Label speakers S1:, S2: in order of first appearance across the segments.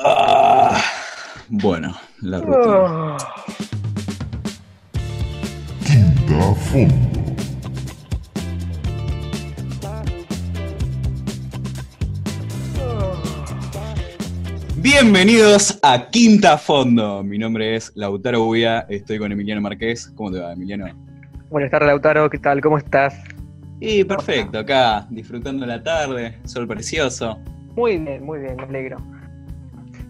S1: Ah, bueno, la rutina.
S2: Quinta Fondo.
S1: Bienvenidos a Quinta Fondo. Mi nombre es Lautaro Buya, estoy con Emiliano Marqués. ¿Cómo te va, Emiliano?
S3: Buenas tardes, Lautaro. ¿Qué tal? ¿Cómo estás?
S1: Y perfecto, acá disfrutando la tarde, sol precioso.
S3: Muy bien, muy bien, me alegro.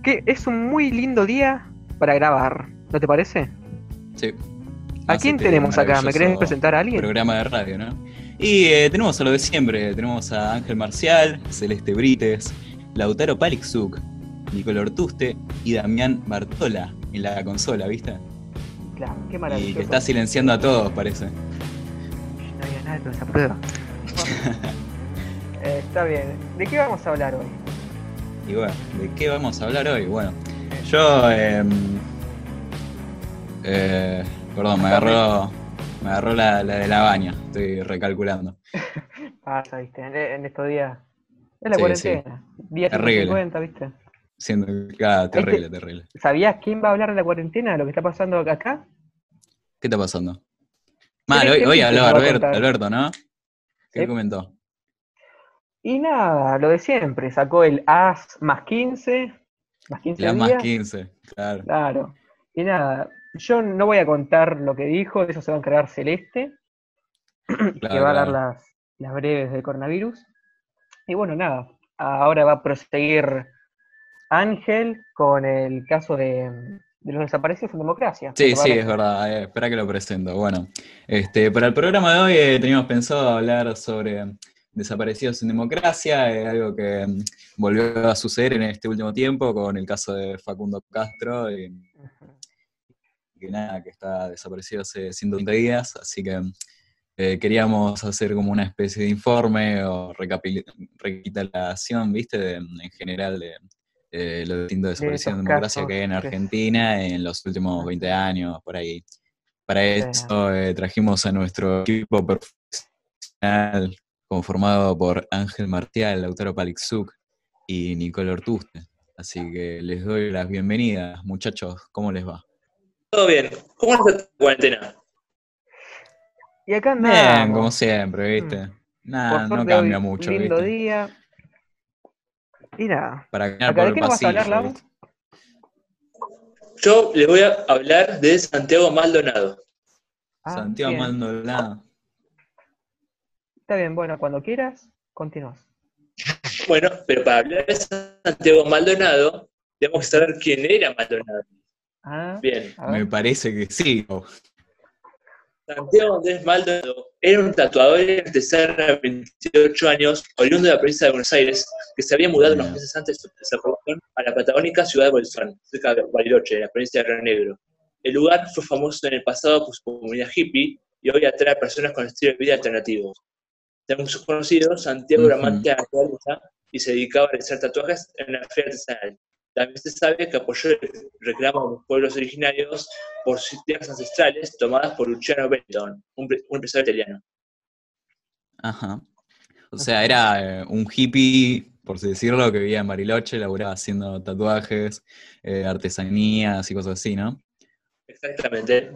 S3: Que es un muy lindo día para grabar, ¿no te parece?
S1: Sí.
S3: ¿A quién tenemos acá? ¿Me querés presentar a alguien?
S1: Programa de radio, ¿no? Y eh, tenemos a lo de siempre, tenemos a Ángel Marcial, Celeste Brites, Lautaro Palixuk, Nicolò Ortuste y Damián Bartola en la consola, ¿viste?
S3: Claro, qué
S1: Y
S3: maravilloso.
S1: que está silenciando a todos, parece.
S3: No había nada con esa prueba. Eh, está bien. ¿De qué vamos a hablar hoy?
S1: Y bueno, ¿de qué vamos a hablar hoy? Bueno, yo. eh, eh, perdón, me agarró. Me agarró la, la de la baña, estoy recalculando.
S3: Pasa, viste, en, en estos días. Es la
S1: Sí,
S3: cuarentena. Día
S1: Terrible.
S3: 150, viste.
S1: Siendo, claro, terrible, terrible.
S3: ¿Sabías quién va a hablar de la cuarentena, de lo que está pasando acá?
S1: ¿Qué está pasando? Mal,
S3: ¿Qué-
S1: hoy, habló
S3: que va a
S1: Albert-
S3: contar?
S1: Alberto, ¿no? ¿Qué
S3: Sí.
S1: comentó?
S3: Y nada, lo de siempre. Sacó el AS más 15. Más 15
S1: Le das más
S3: días.
S1: 15, claro.
S3: Claro. Y nada, yo no voy a contar lo que dijo, de eso se va a encargar Celeste, que
S1: Claro,
S3: va a dar las, las breves del coronavirus. Y bueno, nada, ahora va a proseguir Ángel con el caso de, de los desaparecidos en democracia.
S1: Sí,
S3: ¿Te
S1: sí, es verdad. eh, espera que lo presento. Bueno, este, para el programa de hoy eh, teníamos pensado hablar sobre desaparecidos en democracia, eh, algo que mm, volvió a suceder en este último tiempo con el caso de Facundo Castro, y que nada, que está desaparecido hace 130 días, así que eh, queríamos hacer como una especie de informe o recapi- recapitulación, viste, de, en general de eh, los distintos desaparecidos en
S3: estos
S1: democracia que hay en. Argentina en los últimos 20 años, por ahí. Para eso eh, trajimos a nuestro equipo profesional conformado por Ángel Martial, Lautaro Palixuk y Nicole Ortuste. Así que les doy las bienvenidas, muchachos, ¿cómo les va?
S4: Todo bien. ¿Cómo está tu cuarentena?
S3: Y acá
S1: Bien,
S3: andamos.
S1: como siempre, ¿viste?
S3: Por
S1: Nada, no cambia
S3: hoy,
S1: mucho,
S3: lindo
S1: ¿viste?
S3: día. Y nada,
S1: Para caminar
S3: ¿Acá
S1: por
S3: de
S1: el
S3: qué nos vas a
S1: pasillo,
S3: hablar, Lau?
S1: ¿viste?
S4: Yo les voy a hablar de Santiago Maldonado.
S3: Ah,
S1: Santiago
S3: bien.
S1: Maldonado.
S3: Está bien, bueno, cuando quieras, continúas.
S4: Bueno, pero para hablar de Santiago Maldonado, tenemos que saber quién era Maldonado.
S3: Ah,
S4: Bien.
S1: Me parece que sí.
S4: Santiago Andrés Maldonado era un tatuador artesano de 28 años, oriundo de la provincia de Buenos Aires, que se había mudado unos meses antes de su desaparición a la patagónica ciudad de Bolsón, cerca de Bariloche, en la provincia de Río Negro. El lugar fue famoso en el pasado por su comunidad hippie y hoy atrae a personas con estilo de vida alternativo. Según sus conocidos, Santiago de la naturaleza y se dedicaba a realizar tatuajes en la feria artesanal. También se sabe que apoyó el reclamo de los pueblos originarios por sus tierras ancestrales tomadas por Luciano Benetton, un, pre- un empresario italiano.
S1: Ajá. O sea, era eh, un hippie, por así decirlo, que vivía en Bariloche, laburaba haciendo tatuajes, eh, artesanías y cosas así, ¿no?
S4: Exactamente.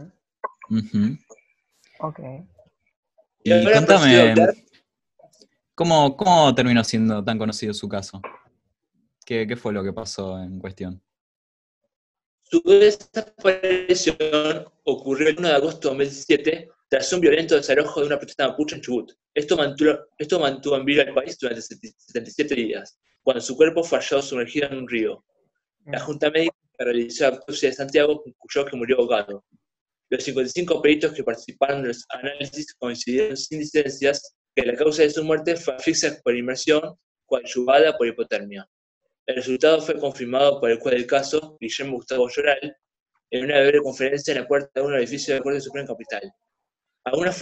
S1: Ujú.
S3: Ok.
S1: Y contame,
S4: hablar-
S1: ¿cómo, ¿cómo terminó siendo tan conocido su caso? ¿Qué, qué fue lo que pasó en cuestión?
S4: Su desaparición ocurrió el 1 de agosto de 2017 tras un violento desalojo de una protesta mapuche en Chubut. Esto mantuvo, esto mantuvo en vida al país durante 77 días, cuando su cuerpo fue hallado sumergido en un río. La Junta Médica realizó la autopsia de Santiago concluyó que murió ahogado. Los 55 peritos que participaron en los análisis coincidieron sin disidencias que la causa de su muerte fue asfixia por inmersión coadyuvada por hipotermia. El resultado fue confirmado por el juez del caso, Guillermo Gustavo Lloral, en una breve conferencia en la puerta de un edificio de la Corte Suprema Capital. Algunas,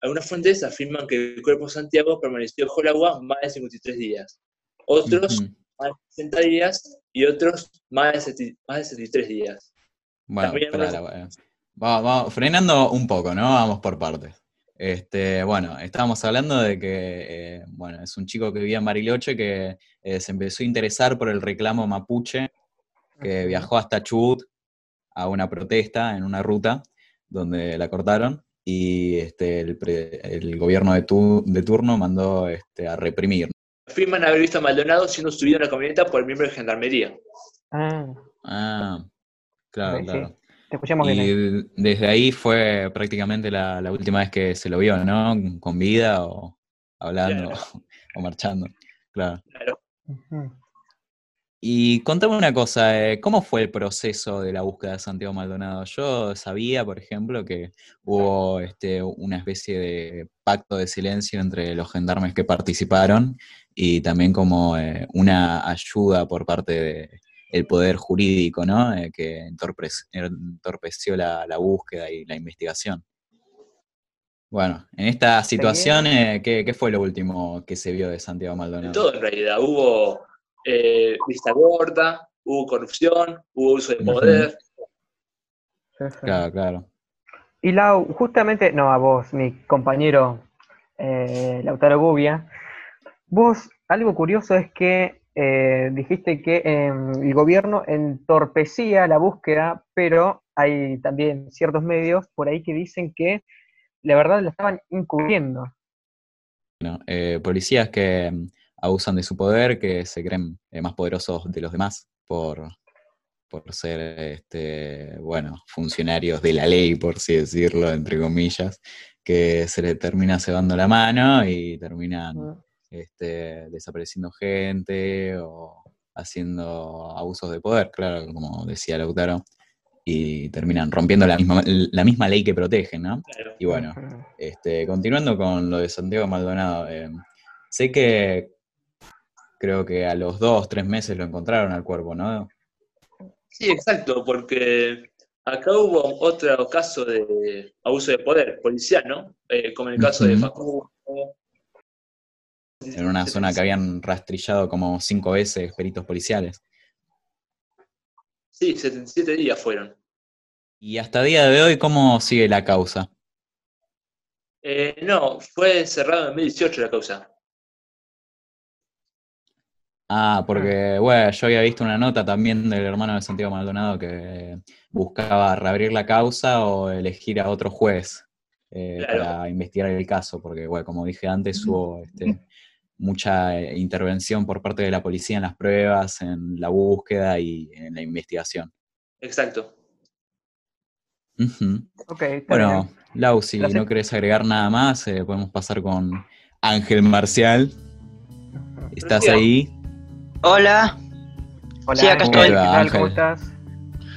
S4: algunas fuentes afirman que el cuerpo de Santiago permaneció bajo el agua más de 53 días. Otros
S1: Ujú.
S4: más de 60 días y otros más de, 70 más de 73 días.
S1: Bueno, espera, vamos, vamos, frenando un poco, ¿no? Vamos por partes. Este, bueno, estábamos hablando de que, eh, bueno, es un chico que vivía en Bariloche que eh, se empezó a interesar por el reclamo mapuche que viajó hasta Chubut a una protesta en una ruta donde la cortaron y este, el, pre- el gobierno de, tu- de turno mandó este, a reprimir.
S4: Afirman haber visto a Maldonado siendo subido en la camioneta por el miembro de gendarmería.
S3: Ah,
S1: Ah, claro,
S3: sí.
S1: claro.
S3: Te escuchamos bien.
S1: Y desde ahí fue prácticamente la, la última vez que se lo vio, ¿no? Con vida o hablando o marchando. Claro.
S4: Claro.
S1: Y contame una cosa, eh, ¿cómo fue el proceso de la búsqueda de Santiago Maldonado? Yo sabía, por ejemplo, que hubo este, una especie de pacto de silencio entre los gendarmes que participaron y también como eh, una ayuda por parte del poder jurídico, ¿no? Eh, que entorpec- entorpeció la, la búsqueda y la investigación. Bueno, en esta situación, eh, ¿qué, qué fue lo último que se vio de Santiago
S4: De
S1: Maldonado?
S4: todo en realidad. Hubo eh, vista gorda, hubo corrupción, hubo uso de poder.
S1: Claro, claro.
S3: Y Lau, justamente, no a vos, mi compañero eh, Lautaro Gubia, vos, algo curioso es que eh, dijiste que em, el gobierno entorpecía la búsqueda, pero hay también ciertos medios por ahí que dicen que la verdad la estaban encubriendo.
S1: Bueno, eh, policías que mm, abusan de su poder, que se creen eh, más poderosos de los demás por, por ser, este, bueno, funcionarios de la ley, por así decirlo, entre comillas, que se les termina cebando la mano y terminan este, desapareciendo gente o haciendo abusos de poder, claro, como decía Lautaro, y terminan rompiendo la misma, la misma ley que protegen, ¿no?
S4: Claro.
S1: Y bueno, este, continuando con lo de Santiago Maldonado, eh, sé que creo que a los dos, tres meses lo encontraron al cuerpo, ¿no?
S4: Sí, exacto, porque acá hubo otro caso de abuso de poder policial, ¿no? Eh, como en el caso de
S1: Ujú.
S4: Facundo.
S1: En una zona que habían rastrillado como cinco veces peritos policiales.
S4: Sí, 77 días fueron.
S1: Y hasta día de hoy, ¿cómo sigue la causa?
S4: Eh, no, fue cerrado en 2018 la causa.
S1: Ah, porque, bueno, yo había visto una nota también del hermano de Santiago Maldonado que buscaba reabrir la causa o elegir a otro juez eh,
S4: Claro.
S1: para investigar el caso, porque, bueno, como dije antes, hubo este, mucha eh, intervención por parte de la policía en las pruebas, en la búsqueda y en la investigación.
S4: Exacto.
S1: Ujú.
S3: Ok, está
S1: Bueno,
S3: bien.
S1: Lau, si
S3: Gracias.
S1: no querés agregar nada más, eh, podemos pasar con Ángel Marcial. ¿Estás
S4: Gracias.
S1: ahí?
S5: Hola,
S3: Hola,
S5: sí, acá
S3: Ángel,
S1: estoy.
S3: ¿qué tal? ¿Cómo
S1: Ángel.
S3: estás?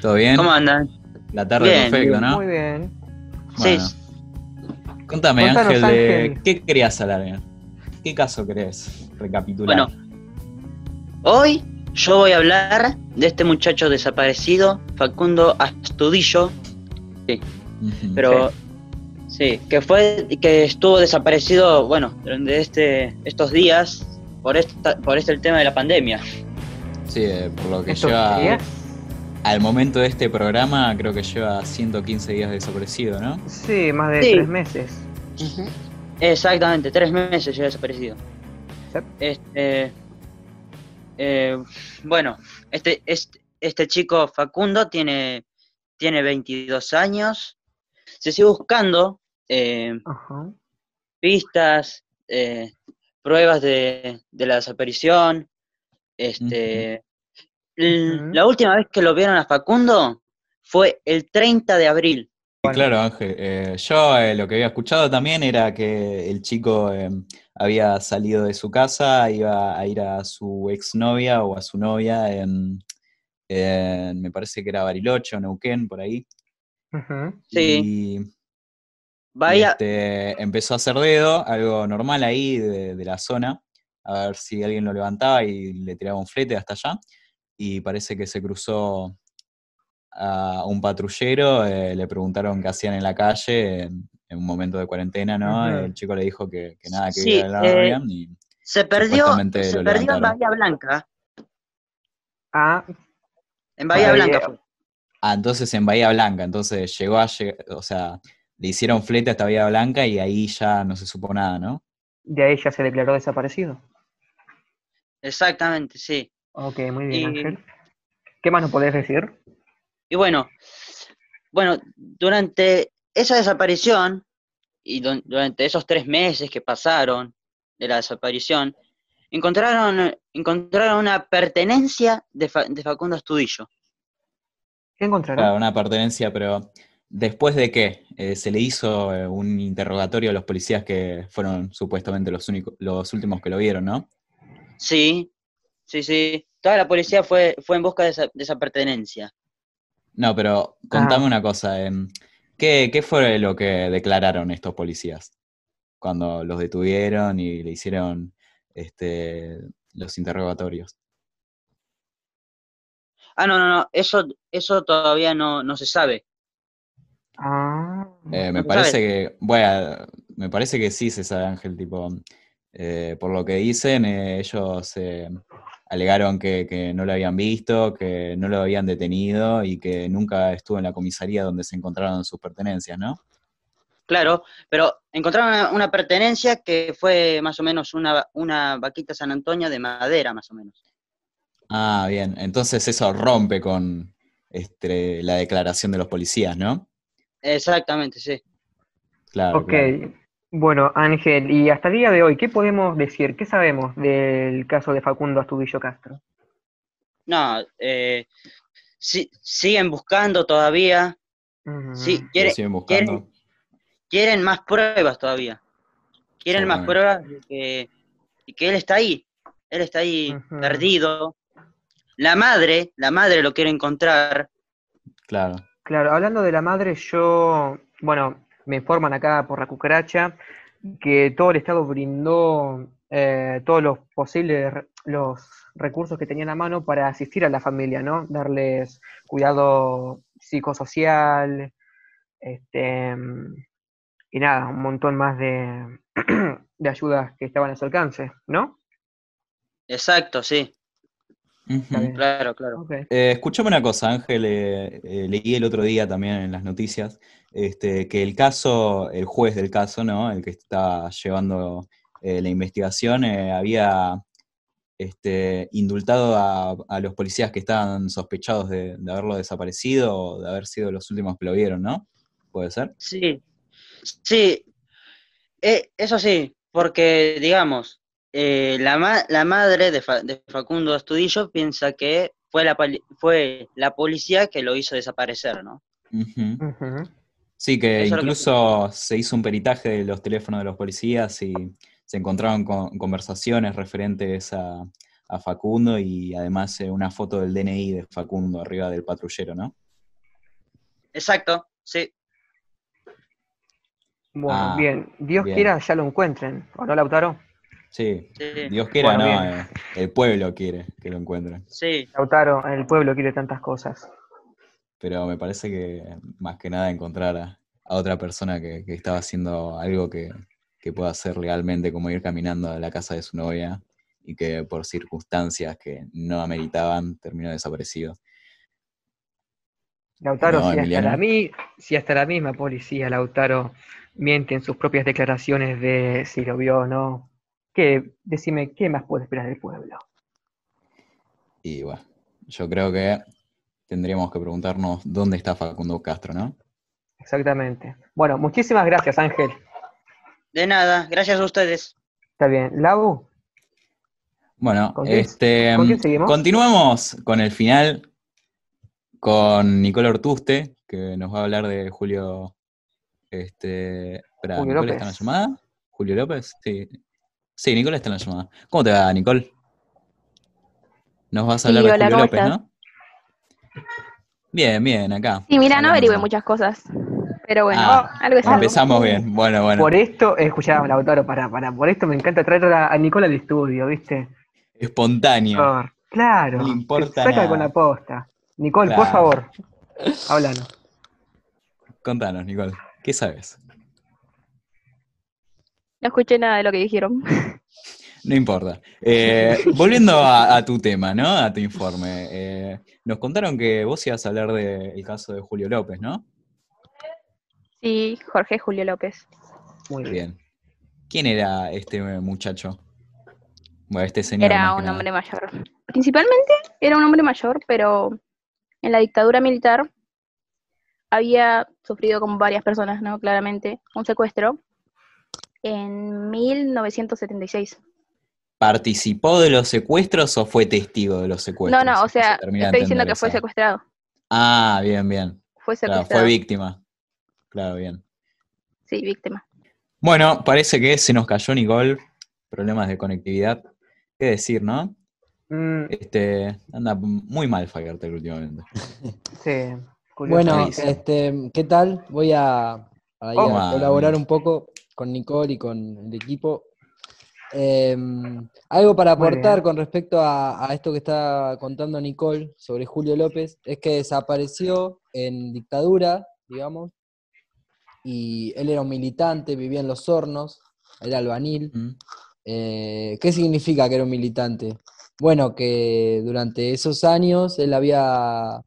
S1: ¿Todo bien?
S5: ¿cómo andan?
S1: La tarde
S5: Bien,
S1: perfecto, ¿no?
S3: Muy bien.
S5: Sí,
S1: Bueno, contame,
S3: Contanos,
S1: Ángel, de
S3: Ángel.
S1: ¿qué querías hablar? ¿Qué caso querés recapitular?
S5: Bueno, hoy yo voy a hablar de este muchacho desaparecido, Facundo Astudillo,
S1: Ujú.
S5: pero sí, que fue que estuvo desaparecido, bueno, durante este estos días por esta por este el tema de la pandemia.
S1: Sí, eh, por lo que
S3: ¿Estos
S1: lleva
S3: días?
S1: al momento de este programa, creo que lleva 115 días desaparecido, ¿no?
S3: Sí, más de
S5: Sí.
S3: tres meses.
S5: Exactamente, tres meses ya desaparecido.
S3: Sí.
S5: Este, eh, bueno, este, este, este chico Facundo tiene, tiene 22 años. Se sigue buscando eh,
S3: Ajá.
S5: pistas, eh, pruebas de, de la desaparición. Este. La última vez que lo vieron a Facundo fue el 30 de abril.
S1: Sí, claro, Ángel. Eh, yo eh, lo que había escuchado también era que el chico eh, había salido de su casa, iba a ir a su exnovia o a su novia en, en- me parece que era Bariloche o Neuquén, por ahí.
S5: Sí.
S1: Y, y,
S5: Vaya,
S1: este, empezó a hacer dedo, algo normal ahí de, de la zona, a ver si alguien lo levantaba y le tiraba un flete hasta allá. Y parece que se cruzó a un patrullero, eh, le preguntaron qué hacían en la calle en, en un momento de cuarentena, ¿no? El chico le dijo que, que nada, que
S5: Sí,
S1: iba a la
S5: eh,
S1: y
S5: se perdió, se perdió en. Bahía Blanca.
S3: Ah,
S5: En Bahía
S3: Bahía-
S5: Blanca fue.
S1: Ah, entonces en Bahía Blanca, entonces llegó a, lleg- o sea, le hicieron flete hasta Bahía Blanca y ahí ya no se supo nada, ¿no?
S3: de ahí ya se declaró desaparecido.
S5: Exactamente, sí.
S3: Ok, muy bien,
S5: Y-
S3: Ángel. ¿Qué más nos podés decir?
S5: Y bueno, bueno, durante esa desaparición y du- durante esos tres meses que pasaron de la desaparición, encontraron, encontraron una pertenencia de, Fa- de Facundo Astudillo.
S3: ¿Qué encontraron?
S1: Claro, una pertenencia, pero después de qué Eh, se le hizo eh, un interrogatorio a los policías que fueron supuestamente los únicos, los últimos que lo vieron, ¿no?
S5: Sí, sí, sí. Toda la policía fue, fue en busca de esa, de esa pertenencia.
S1: No, pero contame
S3: Ah.
S1: una cosa. em, ¿qué, ¿Qué fue lo que declararon estos policías cuando los detuvieron y le hicieron este, los interrogatorios?
S5: Ah, no, no, no, eso, eso todavía no, no se sabe.
S3: Ah,
S1: Eh, me
S5: ¿No
S1: parece
S5: sabes?
S1: que, bueno, me parece que sí se sabe, Ángel, tipo, eh, por lo que dicen, eh, ellos eh, alegaron que, que no lo habían visto, que no lo habían detenido y que nunca estuvo en la comisaría donde se encontraron sus pertenencias, ¿no?
S5: Claro, pero encontraron una, una pertenencia que fue más o menos una, una vaquita San Antonio de madera, más o menos.
S1: Ah, bien, entonces eso rompe con este, la declaración de los policías, ¿no?
S5: Exactamente, sí.
S1: Claro.
S3: ok.
S1: claro.
S3: Bueno, Ángel, y hasta el día de hoy, ¿qué podemos decir? ¿Qué sabemos del caso de Facundo Astudillo Castro?
S5: No, eh, sí- siguen buscando todavía, sí,
S1: Lo
S5: quiere-
S1: siguen buscando.
S5: quieren más pruebas todavía. Quieren más pruebas de que, y que él está ahí. Él está ahí perdido. La madre, la madre lo quiere encontrar.
S1: Claro.
S3: Claro, hablando de la madre, yo, bueno, me informan acá por la cucaracha que todo el Estado brindó eh, todos los posibles, los recursos que tenían a mano para asistir a la familia, ¿no? Darles cuidado psicosocial, este, y nada, un montón más de, de ayudas que estaban a su alcance, ¿no?
S5: Exacto, sí. Claro, claro.
S3: Ok.
S1: Eh, escuchame una cosa, Ángel, eh, eh, leí el otro día también en las noticias este, que el caso, el juez del caso, ¿no? El que está llevando eh, la investigación, eh, había este, indultado a, a los policías que estaban sospechados de, de haberlo desaparecido o de haber sido los últimos que lo vieron, ¿no? ¿Puede ser?
S5: Sí, sí, Eh, eso sí, porque digamos, eh, la, ma- la madre de, Fa- de Facundo Astudillo piensa que fue la, fue la policía que lo hizo desaparecer, ¿no?
S1: Sí, que
S5: Eso
S1: incluso se hizo un peritaje de los teléfonos de los policías y se encontraron con conversaciones referentes a, a Facundo y además eh, una foto del DNI de Facundo arriba del patrullero, ¿no?
S5: Exacto, sí,
S3: Bueno,
S1: Ah,
S3: bien, Dios
S1: bien.
S3: quiera ya lo encuentren, ¿o no, Lautaro?
S1: Sí,
S5: sí,
S1: Dios quiera,
S3: Bueno,
S1: no, eh, el pueblo quiere que lo encuentren.
S5: sí,
S3: Lautaro, el pueblo quiere tantas cosas.
S1: Pero me parece que más que nada encontrar a, a otra persona que, que estaba haciendo algo que, que pueda hacer legalmente, como ir caminando a la casa de su novia y que por circunstancias que no ameritaban terminó desaparecido.
S3: Lautaro,
S1: No,
S3: si, hasta la mi- si hasta la misma policía, Lautaro, miente en sus propias declaraciones de si lo vio o no, ¿qué, decime, ¿qué más puede esperar del pueblo?
S1: Y bueno, yo creo que tendríamos que preguntarnos dónde está Facundo Castro, ¿no?
S3: Exactamente. Bueno, muchísimas gracias, Ángel.
S5: de nada, gracias a ustedes.
S3: Está bien. Lau,
S1: Bueno,
S3: ¿Con quién-
S1: este,
S3: con quién seguimos?
S1: continuamos con el final con Nicole Ortuste, que nos va a hablar de Julio. Este, espera,
S3: Julio
S1: ¿Nicole
S3: López.
S1: está en la llamada? ¿Julio López? Sí. Sí, Nicole está en la llamada. ¿Cómo te va, Nicole? Nos vas a
S6: Sí,
S1: hablar de
S6: hola,
S1: Julio
S6: ¿cómo
S1: López,
S6: estás?
S1: ¿no? Bien, bien, acá.
S6: Sí, mira, no averigüé muchas cosas. Pero bueno,
S1: Ah,
S6: algo es algo.
S1: Empezamos bien. Bueno, bueno.
S3: por esto, eh, escuchá, Lautaro, para, para, por esto me encanta traer a, a Nicole al estudio, ¿viste?
S1: Espontáneo.
S3: Por- claro.
S1: No importa
S3: saca
S1: nada.
S3: con la posta. Nicole, por favor, háblanos.
S1: Contanos, Nicole. ¿Qué sabes?
S6: No escuché nada de lo que dijeron.
S1: No importa. Eh, volviendo a, a tu tema, ¿no? A tu informe. Eh, nos contaron que vos ibas a hablar del caso de Julio López, ¿no?
S6: Sí, Jorge Julio López.
S3: Muy bien.
S1: Bien. ¿Quién era este muchacho? Bueno, este señor.
S6: Era un hombre mayor. Principalmente era un hombre mayor, pero en la dictadura militar había sufrido como varias personas, ¿no? Claramente, un secuestro en 1976.
S1: ¿Participó de los secuestros o fue testigo de los secuestros?
S6: No, no, o
S1: Se
S6: sea, estoy diciendo que fue
S1: esa-
S6: secuestrado.
S1: Ah, bien, bien.
S6: Fue
S1: Claro,
S6: secuestrado.
S1: fue víctima. Claro, bien.
S6: Sí, víctima.
S1: Bueno, parece que se nos cayó Nicole. Problemas de conectividad. ¿Qué decir, no?
S3: Mm,
S1: Este, anda muy mal Fivertel últimamente.
S3: sí, curioso.
S7: Bueno,
S1: este,
S7: ¿qué tal? Voy a, a
S1: Toma,
S7: colaborar un poco con Nicole y con el equipo. Eh, algo para aportar con respecto a, a esto que está contando Nicole sobre Julio López es que desapareció en dictadura, digamos, y él era un militante, vivía en Los Hornos, era albanil.
S1: Mm.
S7: Eh, ¿Qué significa que era un militante? Bueno, que durante esos años él había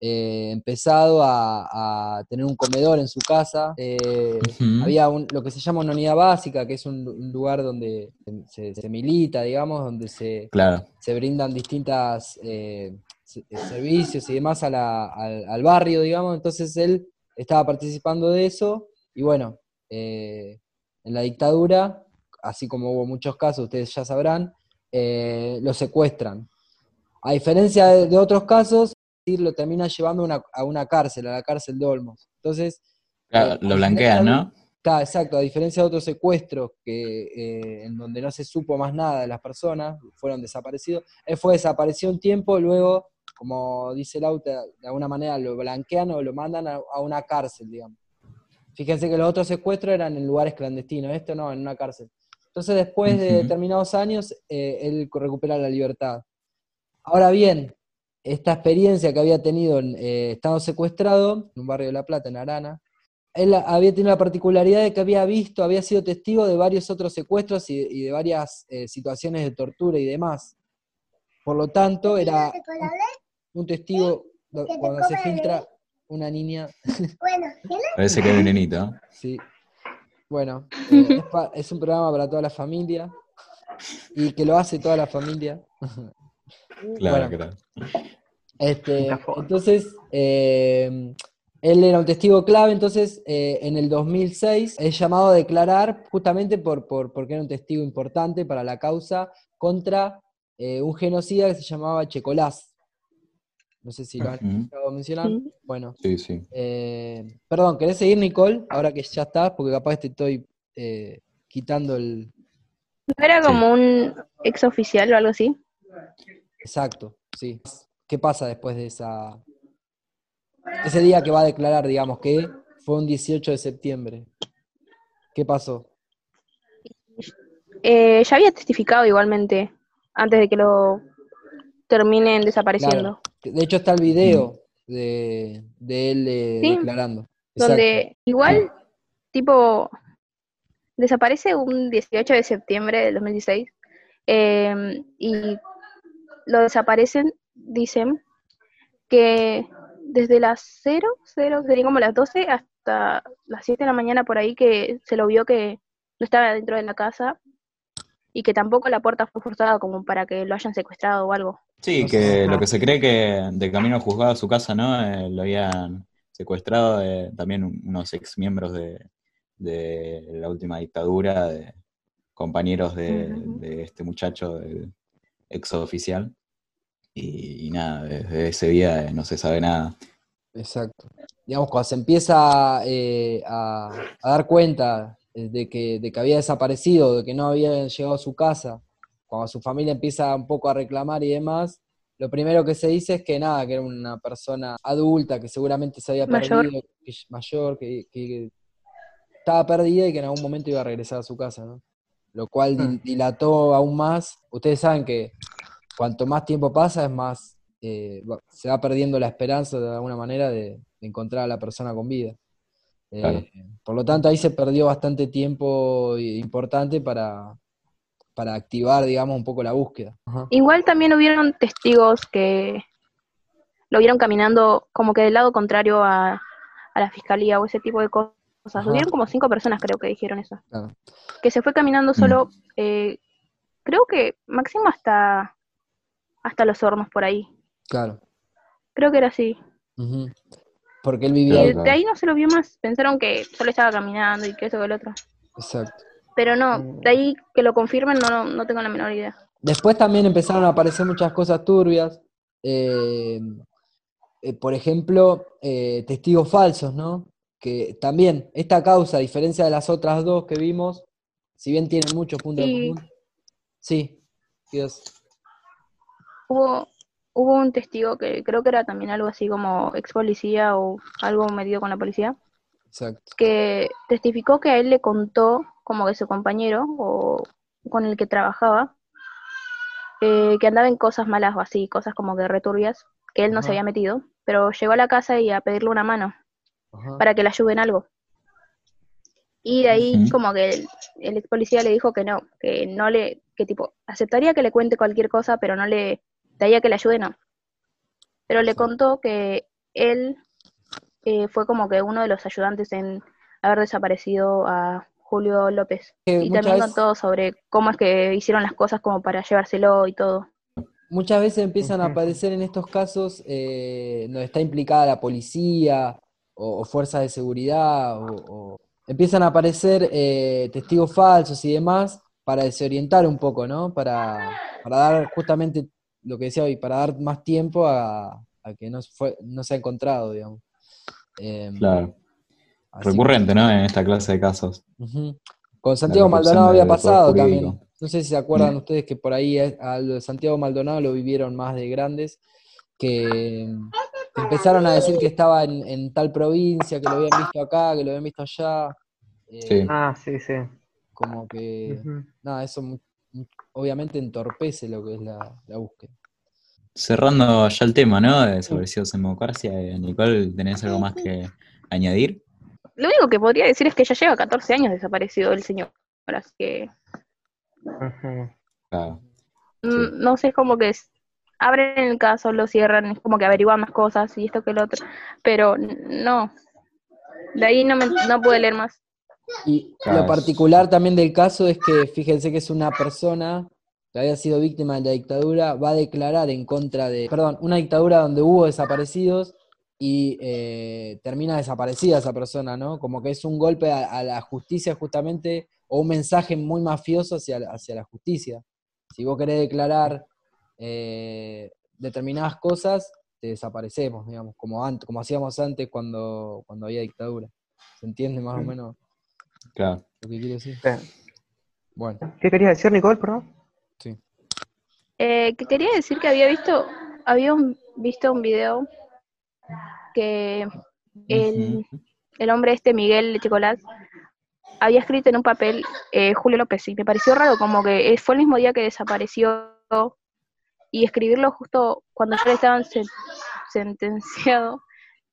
S7: eh, empezado a, a tener un comedor en su casa. eh. Había un- lo que se llama una unidad básica, que es un, un lugar donde se, se milita, digamos, donde se,
S1: Claro.
S7: se brindan distintas eh, se- servicios y demás a la- al, al barrio, digamos. Entonces él estaba participando de eso y bueno, eh, en la dictadura, así como hubo muchos casos, ustedes ya sabrán, eh, lo secuestran. A diferencia de, de otros casos, lo termina llevando a una, a una cárcel, a la cárcel de Olmos. Entonces,
S1: Claro,
S7: eh,
S1: lo blanquean, ¿no?
S7: Claro, exacto, a diferencia de otros secuestros que, eh, en donde no se supo más nada de las personas, fueron desaparecidos, él fue desaparecido un tiempo, luego, como dice Lauta, de alguna manera lo blanquean o lo mandan a, a una cárcel, digamos. Fíjense que los otros secuestros eran en lugares clandestinos, esto no, en una cárcel. Entonces, después de determinados años, eh, él recupera la libertad. Ahora bien, esta experiencia que había tenido en, eh, estando secuestrado, en un barrio de La Plata, en Arana, él había tenido la particularidad de que había visto, había sido testigo de varios otros secuestros y, y de varias eh, situaciones de tortura y demás. Por lo tanto, era un testigo do- cuando se filtra una niña.
S1: Parece que hay un nenito.
S7: Sí. Bueno, eh, es, pa- es un programa para toda la familia y que lo hace toda la familia.
S1: Claro,
S7: Bueno.
S1: claro.
S7: Este, entonces, eh, él era un testigo clave, entonces eh, en el 2006 es llamado a declarar justamente por, por, porque era un testigo importante para la causa contra eh, un genocida que se llamaba Checolás. No sé si lo han escuchado mencionar.
S6: Sí.
S7: Bueno,
S1: Sí, sí.
S7: eh, perdón, ¿querés seguir, Nicole? Ahora que ya estás, porque capaz te estoy eh, quitando el...
S6: ¿No era como un ex oficial o algo así?
S7: Exacto, sí. ¿Qué pasa después de esa... Ese día que va a declarar, digamos, que fue un 18 de septiembre. ¿Qué pasó?
S6: Eh, ya había testificado igualmente, antes de que lo terminen desapareciendo.
S7: De hecho está el video de, de él eh,
S6: Sí,
S7: declarando. Exacto.
S6: Donde igual, tipo, desaparece un 18 de septiembre del 2016 eh, y lo desaparecen, dicen, que desde las 0, 0, sería como las 12 hasta las 7 de la mañana por ahí que se lo vio que no estaba dentro de la casa y que tampoco la puerta fue forzada como para que lo hayan secuestrado o algo.
S1: Sí, que lo que se cree que de camino juzgado a su casa, ¿no? Eh, lo habían secuestrado eh, también un- unos ex miembros de, de la última dictadura, de compañeros de, de este muchacho, del ex oficial. Y, y nada, desde ese día eh, no se sabe nada.
S7: Exacto. Digamos, cuando se empieza eh, a, a dar cuenta eh, de que, de que había desaparecido, de que no había llegado a su casa, cuando su familia empieza un poco a reclamar y demás, lo primero que se dice es que nada, que era una persona adulta, que seguramente se había
S6: Mayor.
S7: perdido, que, mayor, que, que estaba perdida y que en algún momento iba a regresar a su casa, ¿no? Lo cual
S3: Hmm.
S7: dilató aún más. Ustedes saben que cuanto más tiempo pasa, es más, eh, se va perdiendo la esperanza de alguna manera de, de encontrar a la persona con vida. Eh,
S1: Claro.
S7: Por lo tanto, ahí se perdió bastante tiempo importante para, para activar, digamos, un poco la búsqueda.
S6: Igual también hubieron testigos que lo vieron caminando como que del lado contrario a, a la fiscalía o ese tipo de cosas.
S7: Ajá.
S6: Hubieron como cinco personas creo que dijeron eso.
S7: Claro.
S6: Que se fue caminando solo, eh, creo que máximo hasta, hasta los hornos por ahí.
S7: Claro.
S6: Creo que era así.
S7: Porque él vivía.
S6: Y
S1: Claro,
S6: de ahí no se lo vio más. Pensaron que solo estaba caminando y que eso que el otro.
S7: Exacto.
S6: Pero no,
S3: Mm.
S6: de ahí que lo confirmen no, no tengo la menor idea.
S7: Después también empezaron a aparecer muchas cosas turbias. eh, eh, por ejemplo, eh, testigos falsos, ¿no? Que también esta causa, a diferencia de las otras dos que vimos, si bien tienen muchos puntos en
S6: Sí.
S7: común. Sí, Dios.
S6: Hubo, hubo un testigo que creo que era también algo así como ex policía o algo medido con la policía,
S7: Exacto.
S6: que testificó que a él le contó como que su compañero o con el que trabajaba, eh, que andaba en cosas malas o así, cosas como que returbias, que él no se había metido, pero llegó a la casa y a pedirle una mano
S7: Ajá.
S6: para que le ayude en algo. Y de ahí como que el, el ex policía le dijo que no, que no le, que tipo, aceptaría que le cuente cualquier cosa, pero no le, de ahí a que le ayude, no. Pero le contó que él eh, fue como que uno de los ayudantes en haber desaparecido a Julio López. Y
S7: muchas
S6: también
S7: veces-
S6: contó sobre cómo es que hicieron las cosas como para llevárselo y todo.
S7: Muchas veces empiezan a aparecer en estos casos eh, donde está implicada la policía o, o fuerzas de seguridad, o, o- empiezan a aparecer eh, testigos falsos y demás para desorientar un poco, ¿no? Para, para dar justamente lo que decía hoy, para dar más tiempo a, a que no, fue, no se ha encontrado, digamos. Em,
S1: Claro.
S7: que-
S1: Recurrente, ¿no? En esta clase de casos.
S7: Con Santiago Maldonado había pasado también. No sé si se acuerdan
S1: Mm.
S7: ustedes que por ahí eh, a lo de Santiago Maldonado lo vivieron más de grandes, que que empezaron a decir que estaba en, en tal provincia, que lo habían visto acá, que lo habían visto allá. eh,
S1: Sí.
S3: Ah, sí, sí.
S7: Como que,
S3: Ujú.
S7: nada, eso obviamente entorpece lo que es la, la búsqueda.
S1: Cerrando ya el tema, ¿no? De desaparecidos en democracia, eh, Nicole, ¿tenés algo más que añadir?
S6: Lo único que podría decir es que ya lleva 14 años desaparecido el señor, así que mm,
S1: Sí.
S6: no sé, es como que es- abren el caso, lo cierran, es como que averiguan más cosas y esto que lo otro, pero no, de ahí no, me, no pude leer más.
S7: Y
S1: Claro.
S7: lo particular también del caso es que fíjense que es una persona que había sido víctima de la dictadura, va a declarar en contra de, perdón, una dictadura donde hubo desaparecidos y eh, termina desaparecida esa persona, ¿no? Como que es un golpe a, a la justicia justamente, o un mensaje muy mafioso hacia, la- hacia la justicia. Si vos querés declarar eh, determinadas cosas, te desaparecemos, digamos, como, antes, como hacíamos antes cuando, cuando había dictadura. ¿Se entiende más o menos
S1: Claro.
S7: lo que quiero decir? Bueno,
S3: ¿Qué querías decir, Nicole, perdón?
S7: sí.
S6: Eh, que quería decir que había visto, había un- visto un video que el, el hombre este, Miguel Chicolás, había escrito en un papel eh, Julio López y me pareció raro, como que eh, fue el mismo día que desapareció y escribirlo justo cuando ya le estaban sen- sentenciado,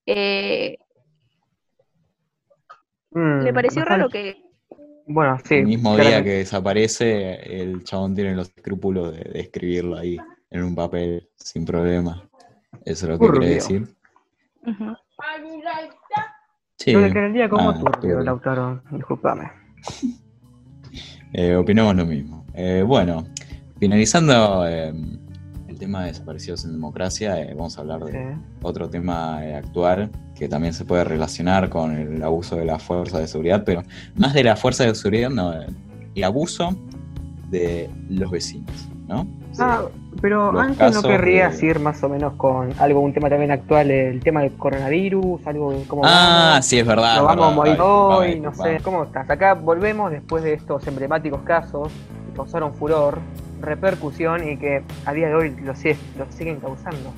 S6: eh,
S3: Mm,
S6: me pareció raro que
S3: Bueno, sí.
S1: el mismo día
S3: claramente.
S1: que desaparece, el chabón tiene los escrúpulos de, de escribirlo ahí en un papel sin problema. Eso es lo que
S3: Turbio.
S1: quiere decir.
S6: ujú,
S1: Sí.
S3: Yo le creería como
S1: Ah,
S3: turbio. Lautaro. Disculpame.
S1: Eh, opinamos lo mismo. Eh, bueno, finalizando eh, el tema de desaparecidos en democracia, eh, vamos a hablar de
S3: Sí.
S1: otro tema eh, actual que también se puede relacionar con el abuso de la fuerza de seguridad, pero más de la fuerza de seguridad, no, eh, el abuso de los vecinos, ¿no?
S3: Ah, pero antes no querrías
S1: de-
S3: ir más o menos con algo, un tema también actual, el tema del coronavirus, algo de cómo
S1: Ah,
S3: vamos,
S1: sí, es verdad.
S3: Acá volvemos después de estos emblemáticos casos que causaron furor, repercusión y que a día de hoy lo, sigue- lo siguen causando,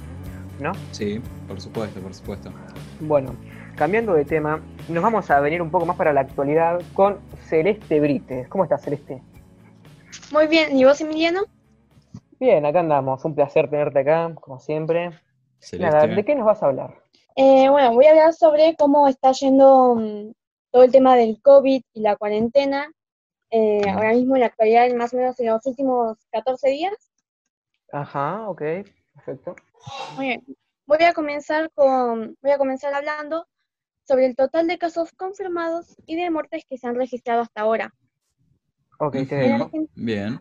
S3: ¿no?
S1: Sí, por supuesto, por supuesto.
S3: Bueno, cambiando de tema, nos vamos a venir un poco más para la actualidad con Celeste Brites. ¿Cómo estás, Celeste?
S8: Muy bien, ¿y vos, Emiliano?
S3: Bien, acá andamos. Un placer tenerte acá, como siempre.
S1: Celeste.
S3: Nada, ¿de qué nos vas a hablar?
S8: Eh, bueno, voy a hablar sobre cómo está yendo mm, todo el tema del COVID y la cuarentena. Eh, ahora mismo en la actualidad, más o menos en los últimos 14 días.
S3: Ajá, ok, perfecto.
S8: Muy bien. Voy a comenzar con, voy a comenzar hablando sobre el total de casos confirmados y de muertes que se han registrado hasta ahora.
S3: Ok, te dejo.
S1: Bien.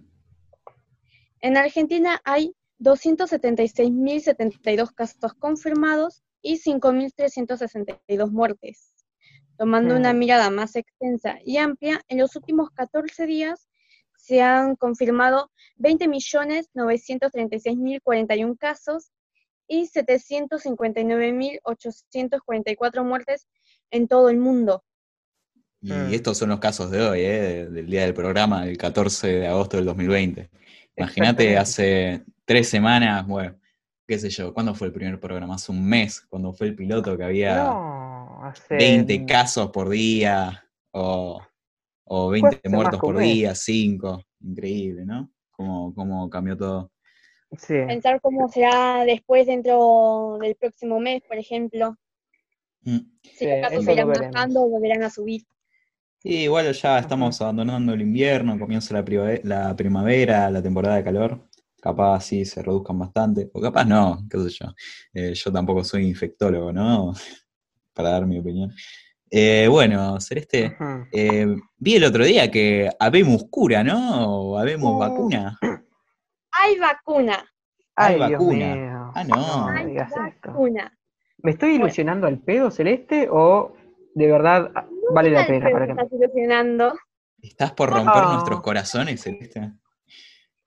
S8: en Argentina hay 276.072 casos confirmados y 5.362 muertes. Tomando una mirada más extensa y amplia, en los últimos 14 días se han confirmado 20.936.041 casos y 759.844 muertes en todo el mundo.
S1: Y
S3: Mm.
S1: estos son los casos de hoy, ¿eh? del día del programa, el 14 de agosto del 2020. Imagínate hace tres semanas, bueno, qué sé yo, ¿cuándo fue el primer programa? Hace un mes, cuando fue el piloto que había
S3: No, hace
S1: 20 casos por día o, o 20
S3: hace más
S1: muertos por día, 5. Increíble, ¿no? Cómo, cómo cambió todo.
S3: Sí.
S8: Pensar cómo será después dentro del próximo mes, por ejemplo.
S1: Mm.
S8: Si
S3: Sí,
S8: los casos irán bajando o volverán a subir.
S1: Sí, igual ya estamos abandonando el invierno, comienza la primavera, la temporada de calor. Capaz sí se reduzcan bastante, o capaz no, qué sé yo. Eh, yo tampoco soy infectólogo, ¿no? Para dar mi opinión. Eh, bueno, Celeste, eh, vi el otro día que habemos cura, ¿no? O habemos
S8: Oh.
S1: vacuna.
S8: Hay vacuna,
S1: Hay
S3: Ay, Dios
S1: vacuna.
S3: mío.
S1: Ah, no.
S8: Hay vacuna.
S3: ¿Me estoy
S8: Bueno.
S3: ilusionando al pedo, Celeste, o de verdad vale la pena para que
S8: estás ilusionando.
S1: ¿Estás por romper nuestros corazones, Celeste?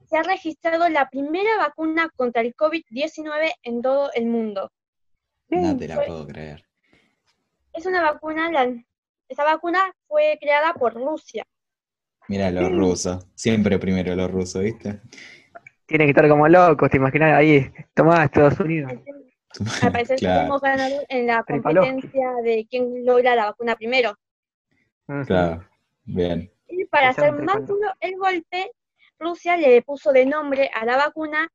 S8: Se ha registrado la primera vacuna contra el COVID-19 en todo el mundo.
S1: No te la puedo creer.
S8: Es una vacuna, la, esa vacuna fue creada por Rusia.
S1: Mira los rusos, siempre primero los rusos, ¿viste?
S3: Tienen que estar como locos, ¿te imaginas? Ahí, tomá Estados Unidos.
S8: Al parecer
S1: Claro.
S8: ganador en la competencia de quién logra la vacuna primero.
S3: Ujú.
S1: Claro, bien.
S8: Y para hacer más duro el golpe, Rusia le puso de nombre a la vacuna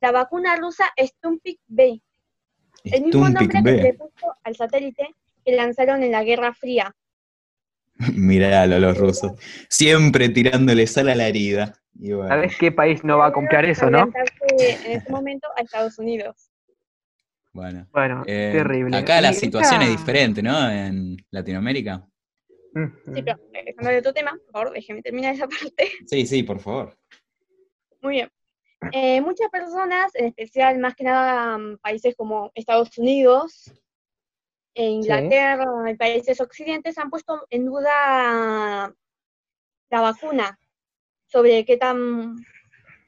S8: la vacuna rusa Stumpik B, el mismo
S1: Stumpik
S8: nombre que se le
S1: B.
S8: puso al satélite que lanzaron en la Guerra Fría.
S1: Miralo los rusos. Siempre tirándole sal a la herida. Y bueno,
S3: ¿Sabes qué país no va a comprar eso, no?
S8: En ese momento a Estados Unidos.
S1: bueno.
S3: Bueno,
S1: Eh,
S3: terrible.
S1: Acá la situación es diferente, ¿no? En Latinoamérica.
S8: Sí, pero eh, dejando de otro tema, por favor, déjeme terminar esa parte.
S1: Sí, sí, por favor.
S8: Muy bien. Eh, muchas personas, en especial más que nada mm, países como Estados Unidos, e Inglaterra, y países occidentes, han puesto en duda la vacuna, sobre qué tan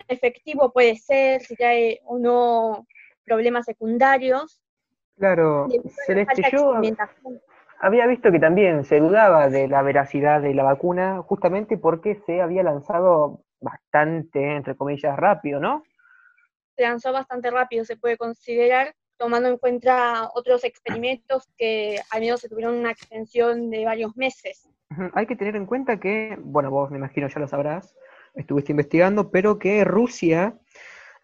S8: efectivo puede ser, si trae o no problemas secundarios.
S3: Claro, Celeste, yo había visto que también se dudaba de la veracidad de la vacuna, justamente porque se había lanzado bastante, entre comillas, rápido, ¿no?
S8: se lanzó bastante rápido, se puede considerar, tomando en cuenta otros experimentos que al menos se tuvieron una extensión de varios meses.
S3: Hay que tener en cuenta que, bueno, vos me imagino ya lo sabrás, estuviste investigando, pero que Rusia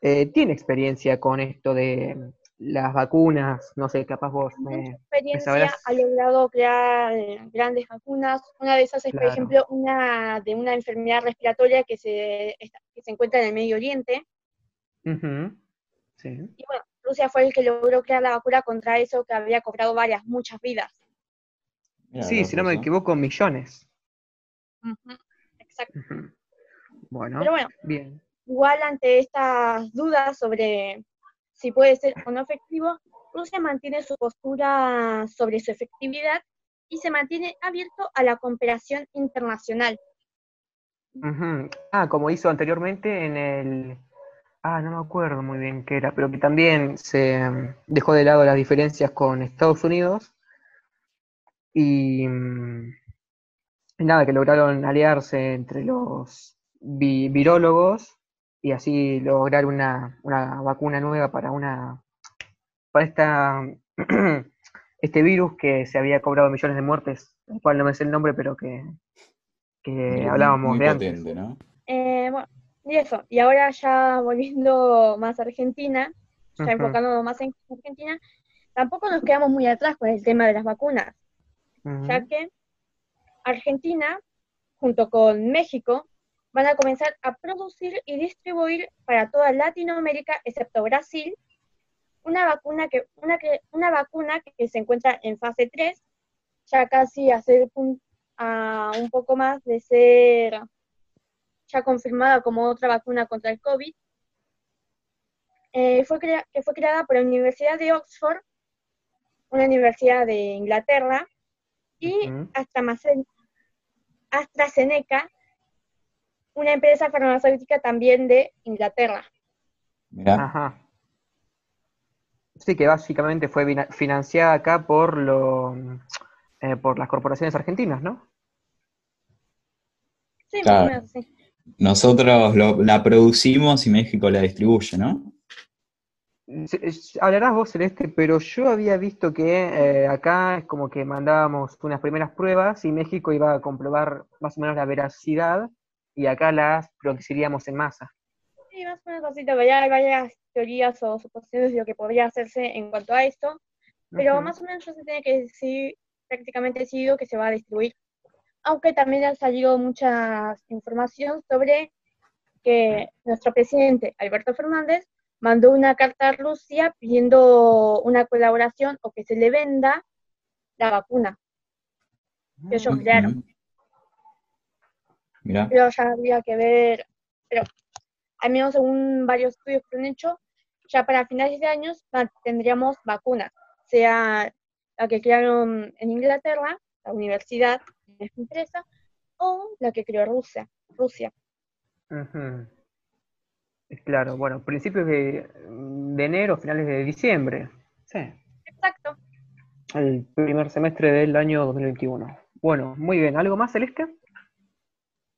S3: eh, tiene experiencia con esto de las vacunas, no sé, capaz vos me...
S8: experiencia ha logrado crear eh, grandes vacunas. Una de esas es, por ejemplo, una de una enfermedad respiratoria que se, que se encuentra en el Medio Oriente.
S3: Sí.
S8: Y bueno, Rusia fue el que logró crear la vacuna contra eso que había cobrado varias, muchas vidas.
S3: Sí, si no me equivoco, millones.
S8: Exacto.
S3: Bueno,
S8: Pero bueno,
S3: bien.
S8: Igual ante estas dudas sobre si puede ser o no efectivo, Rusia mantiene su postura sobre su efectividad y se mantiene abierto a la cooperación internacional.
S3: Ah, como hizo anteriormente en el... Ah, no me acuerdo muy bien qué era, pero que también se mm, dejó de lado las diferencias con Estados Unidos y, mm, y nada, que lograron aliarse entre los vi- virólogos y así lograr una, una vacuna nueva para una para esta este virus que se había cobrado millones de muertes, el cual no me sé el nombre, pero que, que
S1: Muy-
S3: hablábamos
S1: muy
S3: de antes.
S1: ¿no?
S8: Eh, bueno, y eso. Y ahora ya volviendo más a Argentina, ya
S3: Ujú.
S8: enfocándonos más en Argentina, tampoco nos quedamos muy atrás con el tema de las vacunas. ya que Argentina, junto con México, van a comenzar a producir y distribuir para toda Latinoamérica, excepto Brasil, una vacuna que, una que, una vacuna que se encuentra en fase 3, ya casi a ser un, a un poco más de ser ya confirmada como otra vacuna contra el COVID. eh, fue crea- que fue creada por la Universidad de Oxford, una universidad de Inglaterra, y
S3: Ujú.
S8: AstraMazen- AstraZeneca, una empresa farmacéutica también de Inglaterra.
S1: Mirá,
S3: Ajá. Sí, que básicamente fue financiada acá por lo, eh, por las corporaciones argentinas, ¿no?
S8: Sí, más o menos, sí.
S1: Nosotros lo- la producimos y México la distribuye, ¿no?
S3: Hablarás vos, Celeste, pero yo había visto que eh, acá es como que mandábamos unas primeras pruebas y México iba a comprobar más o menos la veracidad y acá las produciríamos en masa.
S8: Sí, más o menos así, todavía hay varias teorías o suposiciones de lo que podría hacerse en cuanto a esto, pero más o menos ya se tiene que decir, prácticamente decidido que se va a distribuir. Aunque también ha salido mucha información sobre que nuestro presidente, Alberto Fernández, mandó una carta a Rusia pidiendo una colaboración o que se le venda la vacuna que ellos crearon.
S1: Ujú. Mirá,
S8: pero ya habría que ver, pero al menos según varios estudios que han hecho, ya para finales de años tendríamos vacunas, sea la que crearon en Inglaterra, la universidad, esta empresa, o la que creó Rusia. Rusia.
S3: Claro, bueno, principios de, de enero, finales de diciembre. Sí,
S8: Exacto.
S3: el primer semestre del año 2021. Bueno, muy bien. ¿Algo más, Celeste?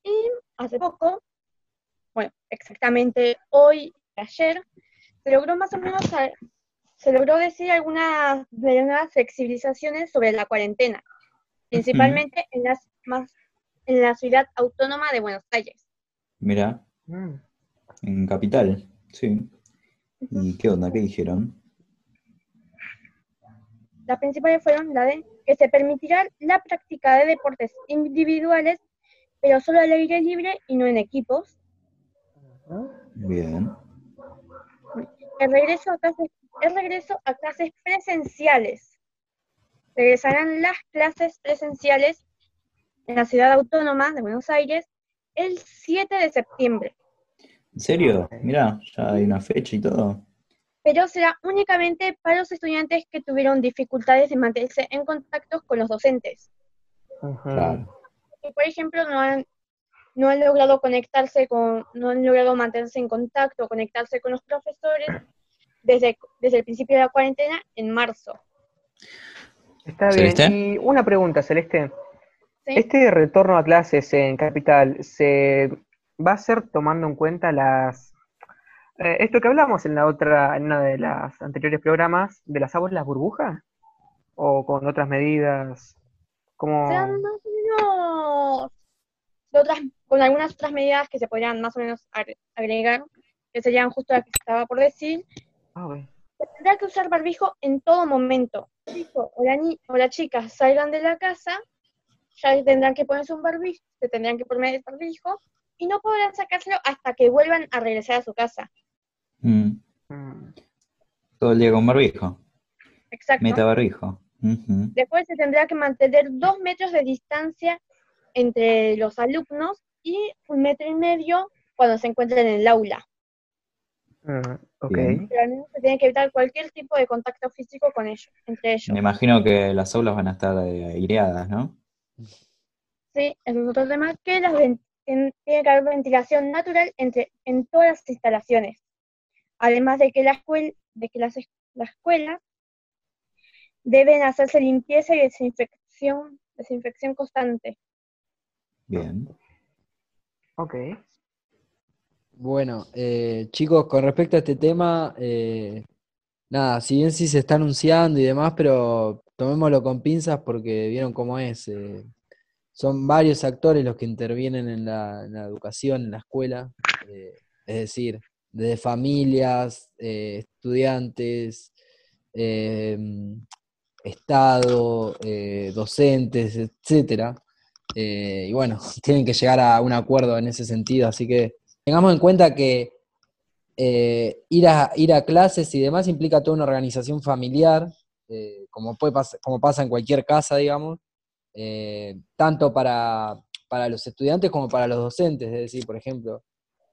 S8: Y hace poco, bueno, exactamente hoy y ayer, se logró más o menos, se logró decir algunas de las flexibilizaciones sobre la cuarentena, principalmente en las más en la ciudad autónoma de Buenos Aires.
S1: mirá,
S3: Mm.
S1: en Capital, sí. ¿Y qué onda? ¿Qué dijeron?
S8: Las principales fueron la de que se permitirá la práctica de deportes individuales, pero solo al aire libre y no en equipos.
S1: Bien.
S8: El regreso a clases, el regreso a clases presenciales. Regresarán las clases presenciales en la ciudad autónoma de Buenos Aires el 7 de septiembre,
S1: ¿En serio? Mirá, ya hay una fecha y todo.
S8: pero será únicamente para los estudiantes que tuvieron dificultades de mantenerse en contacto con los docentes.
S1: Claro.
S8: que, por ejemplo, no han, no han logrado conectarse con, no han logrado mantenerse en contacto, conectarse con los profesores desde, desde el principio de la cuarentena en marzo.
S3: Está bien. Y una pregunta, Celeste.
S8: ¿sí?
S3: ¿Este retorno a clases en Capital se va a hacer tomando en cuenta las eh, esto que hablamos en la otra, en una de las anteriores programas, de las aulas burbujas? ¿O con otras medidas? Como
S8: de otras, con algunas otras medidas que se podrían más o menos agre- agregar, que serían justo las que estaba por decir.
S3: Ah, ok.
S8: Tendrá que usar barbijo en todo momento. Chico o la, ni- o la chica salgan de la casa, ya tendrán que ponerse un barbijo, se tendrán que poner el barbijo, y no podrán sacárselo hasta que vuelvan a regresar a su casa.
S1: Mm.
S3: Mm.
S1: Todo el día con barbijo.
S8: Exacto.
S1: Meta barbijo.
S8: Después se tendrá que mantener dos metros de distancia entre los alumnos y un metro y medio cuando se encuentren en el aula.
S3: Mm, ok.
S1: Bien.
S8: Pero al menos se tiene que evitar cualquier tipo de contacto físico con ellos, entre ellos.
S1: Me imagino que las aulas van a estar eh, aireadas, ¿no?
S8: Sí, es otro tema que las tiene que haber ventilación natural entre, en todas las instalaciones. Además de que la escuela, de que las, es- la escuela deben hacerse limpieza y desinfección, desinfección constante.
S1: Bien.
S3: Ok.
S7: Bueno, eh, chicos, con respecto a este tema, eh, nada, si bien sí se está anunciando y demás, pero tomémoslo con pinzas porque vieron cómo es. eh, son varios actores los que intervienen en la, educación, en la escuela, eh, es decir, desde familias, estudiantes, Estado, docentes, etcétera. Y bueno, tienen que llegar a un acuerdo en ese sentido, así que tengamos en cuenta que eh, ir, a, ir a clases y demás implica toda una organización familiar, eh, como, puede como pasa en cualquier casa, digamos, eh, tanto para, para los estudiantes como para los docentes. Es decir, por ejemplo,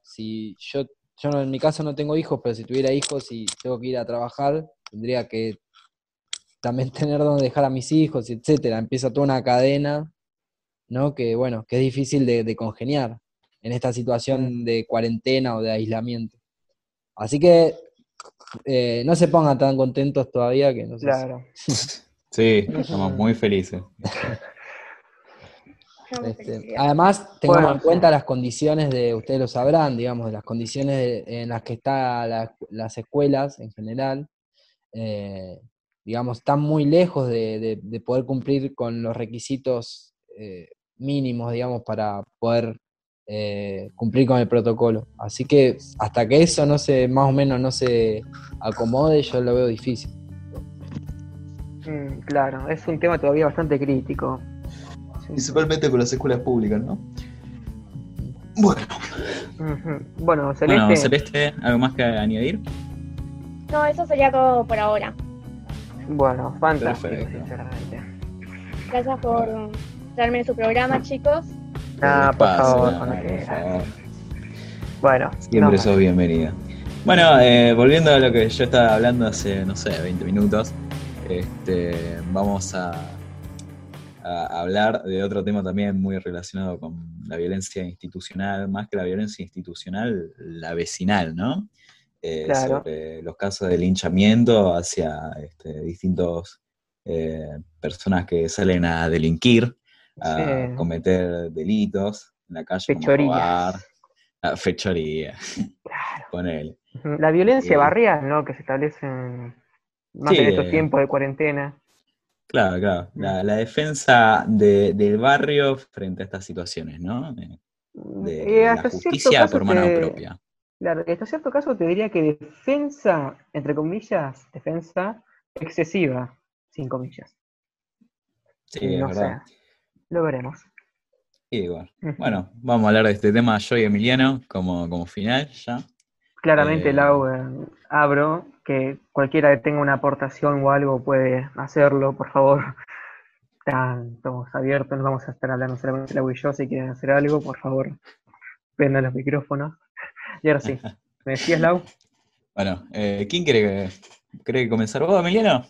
S7: si yo yo no- en mi caso no tengo hijos, pero si tuviera hijos y tengo que ir a trabajar, tendría que también tener donde dejar a mis hijos, etcétera. Empieza toda una cadena, ¿no? Que bueno, que es difícil de congeniar en esta situación de cuarentena o de aislamiento. Así que eh, no se pongan tan contentos todavía que no sé si-
S3: Claro.
S1: Sí, estamos muy felices.
S7: Este, además, tengamos
S3: Bueno,
S7: en cuenta las condiciones de, ustedes lo sabrán, digamos, de las condiciones de- en las que están las escuelas en general, eh, digamos, están muy lejos de, de- de poder cumplir con los requisitos eh, mínimos, digamos, para poder eh, cumplir con el protocolo. Así que hasta que eso no se, más o menos no se acomode, yo lo veo difícil.
S3: Mm, claro, es un tema todavía bastante crítico.
S1: Principalmente con las escuelas públicas, ¿no? Bueno.
S3: Bueno, Celeste,
S1: bueno, Celeste, ¿algo más que añadir?
S8: No, eso sería todo por ahora.
S3: bueno, fantástico,
S1: Perfecto.
S3: sinceramente.
S8: Gracias por darme su programa, chicos.
S3: Ah, por
S1: Pasa,
S3: favor,
S1: no,
S3: cuando
S1: por
S3: quieras.
S1: favor.
S3: Bueno,
S1: Siempre
S3: no,
S1: sos bienvenida. Bueno, eh, volviendo a lo que yo estaba hablando hace, no sé, 20 minutos, este, vamos a, a hablar de otro tema también muy relacionado con la violencia institucional, más que la violencia institucional, la vecinal, ¿no? Eh,
S3: Claro.
S1: Sobre los casos de linchamiento hacia este, distintos eh, personas que salen a delinquir, a
S3: Sí.
S1: cometer delitos en la calle, como
S3: Fechorías.
S1: robar, a fechoría, ponele.
S3: Ujú. La violencia
S1: Eh,
S3: barrial, ¿no? Que se establece en, más
S1: Sí,
S3: en estos tiempos de cuarentena.
S1: Claro, claro. La, la defensa de- del barrio frente a estas situaciones, ¿no? De, de
S3: Eh,
S1: la
S3: hasta
S1: justicia por mano
S3: te-
S1: propia.
S3: Claro, hasta cierto caso te diría que defensa, entre comillas, defensa excesiva, sin comillas.
S1: Sí, es
S3: no
S1: verdad.
S3: sé. Lo veremos.
S1: Sí. Bueno, vamos a hablar de este tema yo y Emiliano como, como final ya.
S3: Claramente,
S1: Eh,
S3: Lau, eh, abro que cualquiera que tenga una aportación o algo puede hacerlo, por favor. Estamos abiertos, no vamos a estar hablando solamente Lau y yo. Si quieren hacer algo, por favor, prendan los micrófonos. Y ahora sí, ¿me decías, Lau?
S1: Bueno, eh, ¿quién quiere, que- quiere comenzar vos, Emiliano?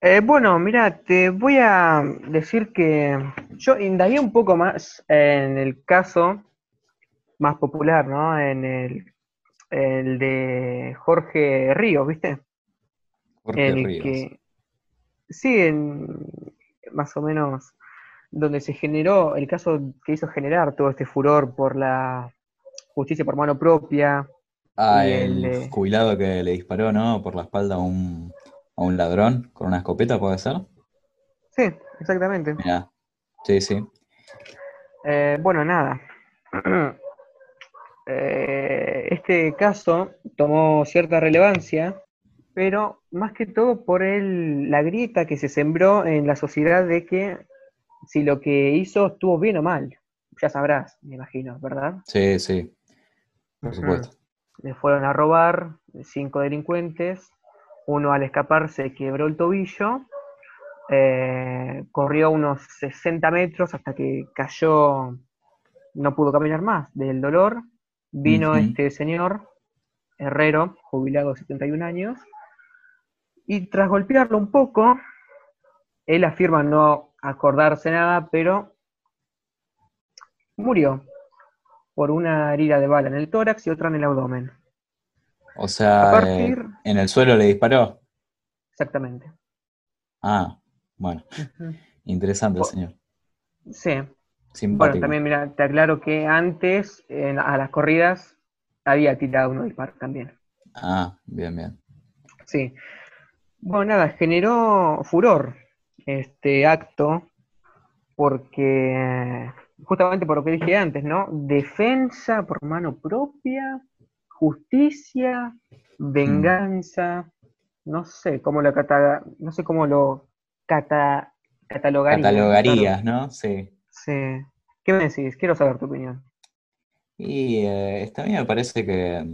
S3: Eh, bueno, mira, te voy a decir que yo indagué un poco más en el caso más popular, ¿no? En el, el de Jorge Ríos, ¿viste?
S1: Jorge
S3: en el
S1: Ríos.
S3: que sí, en más o menos donde se generó el caso que hizo generar todo este furor por la justicia por mano propia.
S1: Ah, el
S3: el,
S1: jubilado que le disparó, ¿no? Por la espalda a un, a un ladrón con una escopeta, ¿puede ser?
S3: Sí, exactamente.
S1: Mirá. Sí, sí.
S3: Eh, bueno, nada. Eh, este caso tomó cierta relevancia, pero más que todo por el, la grieta que se sembró en la sociedad de que si lo que hizo estuvo bien o mal. Ya sabrás, me imagino, ¿verdad?
S1: Sí, sí. Por supuesto.
S3: Le fueron a robar cinco delincuentes. Uno al escapar se quebró el tobillo. eh, corrió unos 60 metros hasta que cayó, no pudo caminar más del dolor. Vino este señor, herrero, jubilado de 71 años, y tras golpearlo un poco, él afirma no acordarse nada, pero murió por una herida de bala en el tórax y otra en el abdomen.
S1: O sea,
S3: partir-
S1: eh, en el suelo le disparó.
S3: Exactamente.
S1: Ah, bueno, interesante el señor.
S3: Sí. Bueno,
S1: Simpático.
S3: también mira, te aclaro que antes en- a las corridas había tirado uno disparo también.
S1: Ah, bien, bien.
S3: Sí. Bueno, nada, generó furor este acto porque justamente por lo que dije antes, ¿no? Defensa por mano propia, justicia, venganza, no sé cómo lo cata, no sé cómo lo cata, catalogaría.
S1: Catalogarías, ¿no? Sí.
S3: Sí. ¿Qué me decís? Quiero saber tu opinión.
S1: Y eh, esta a mí me parece que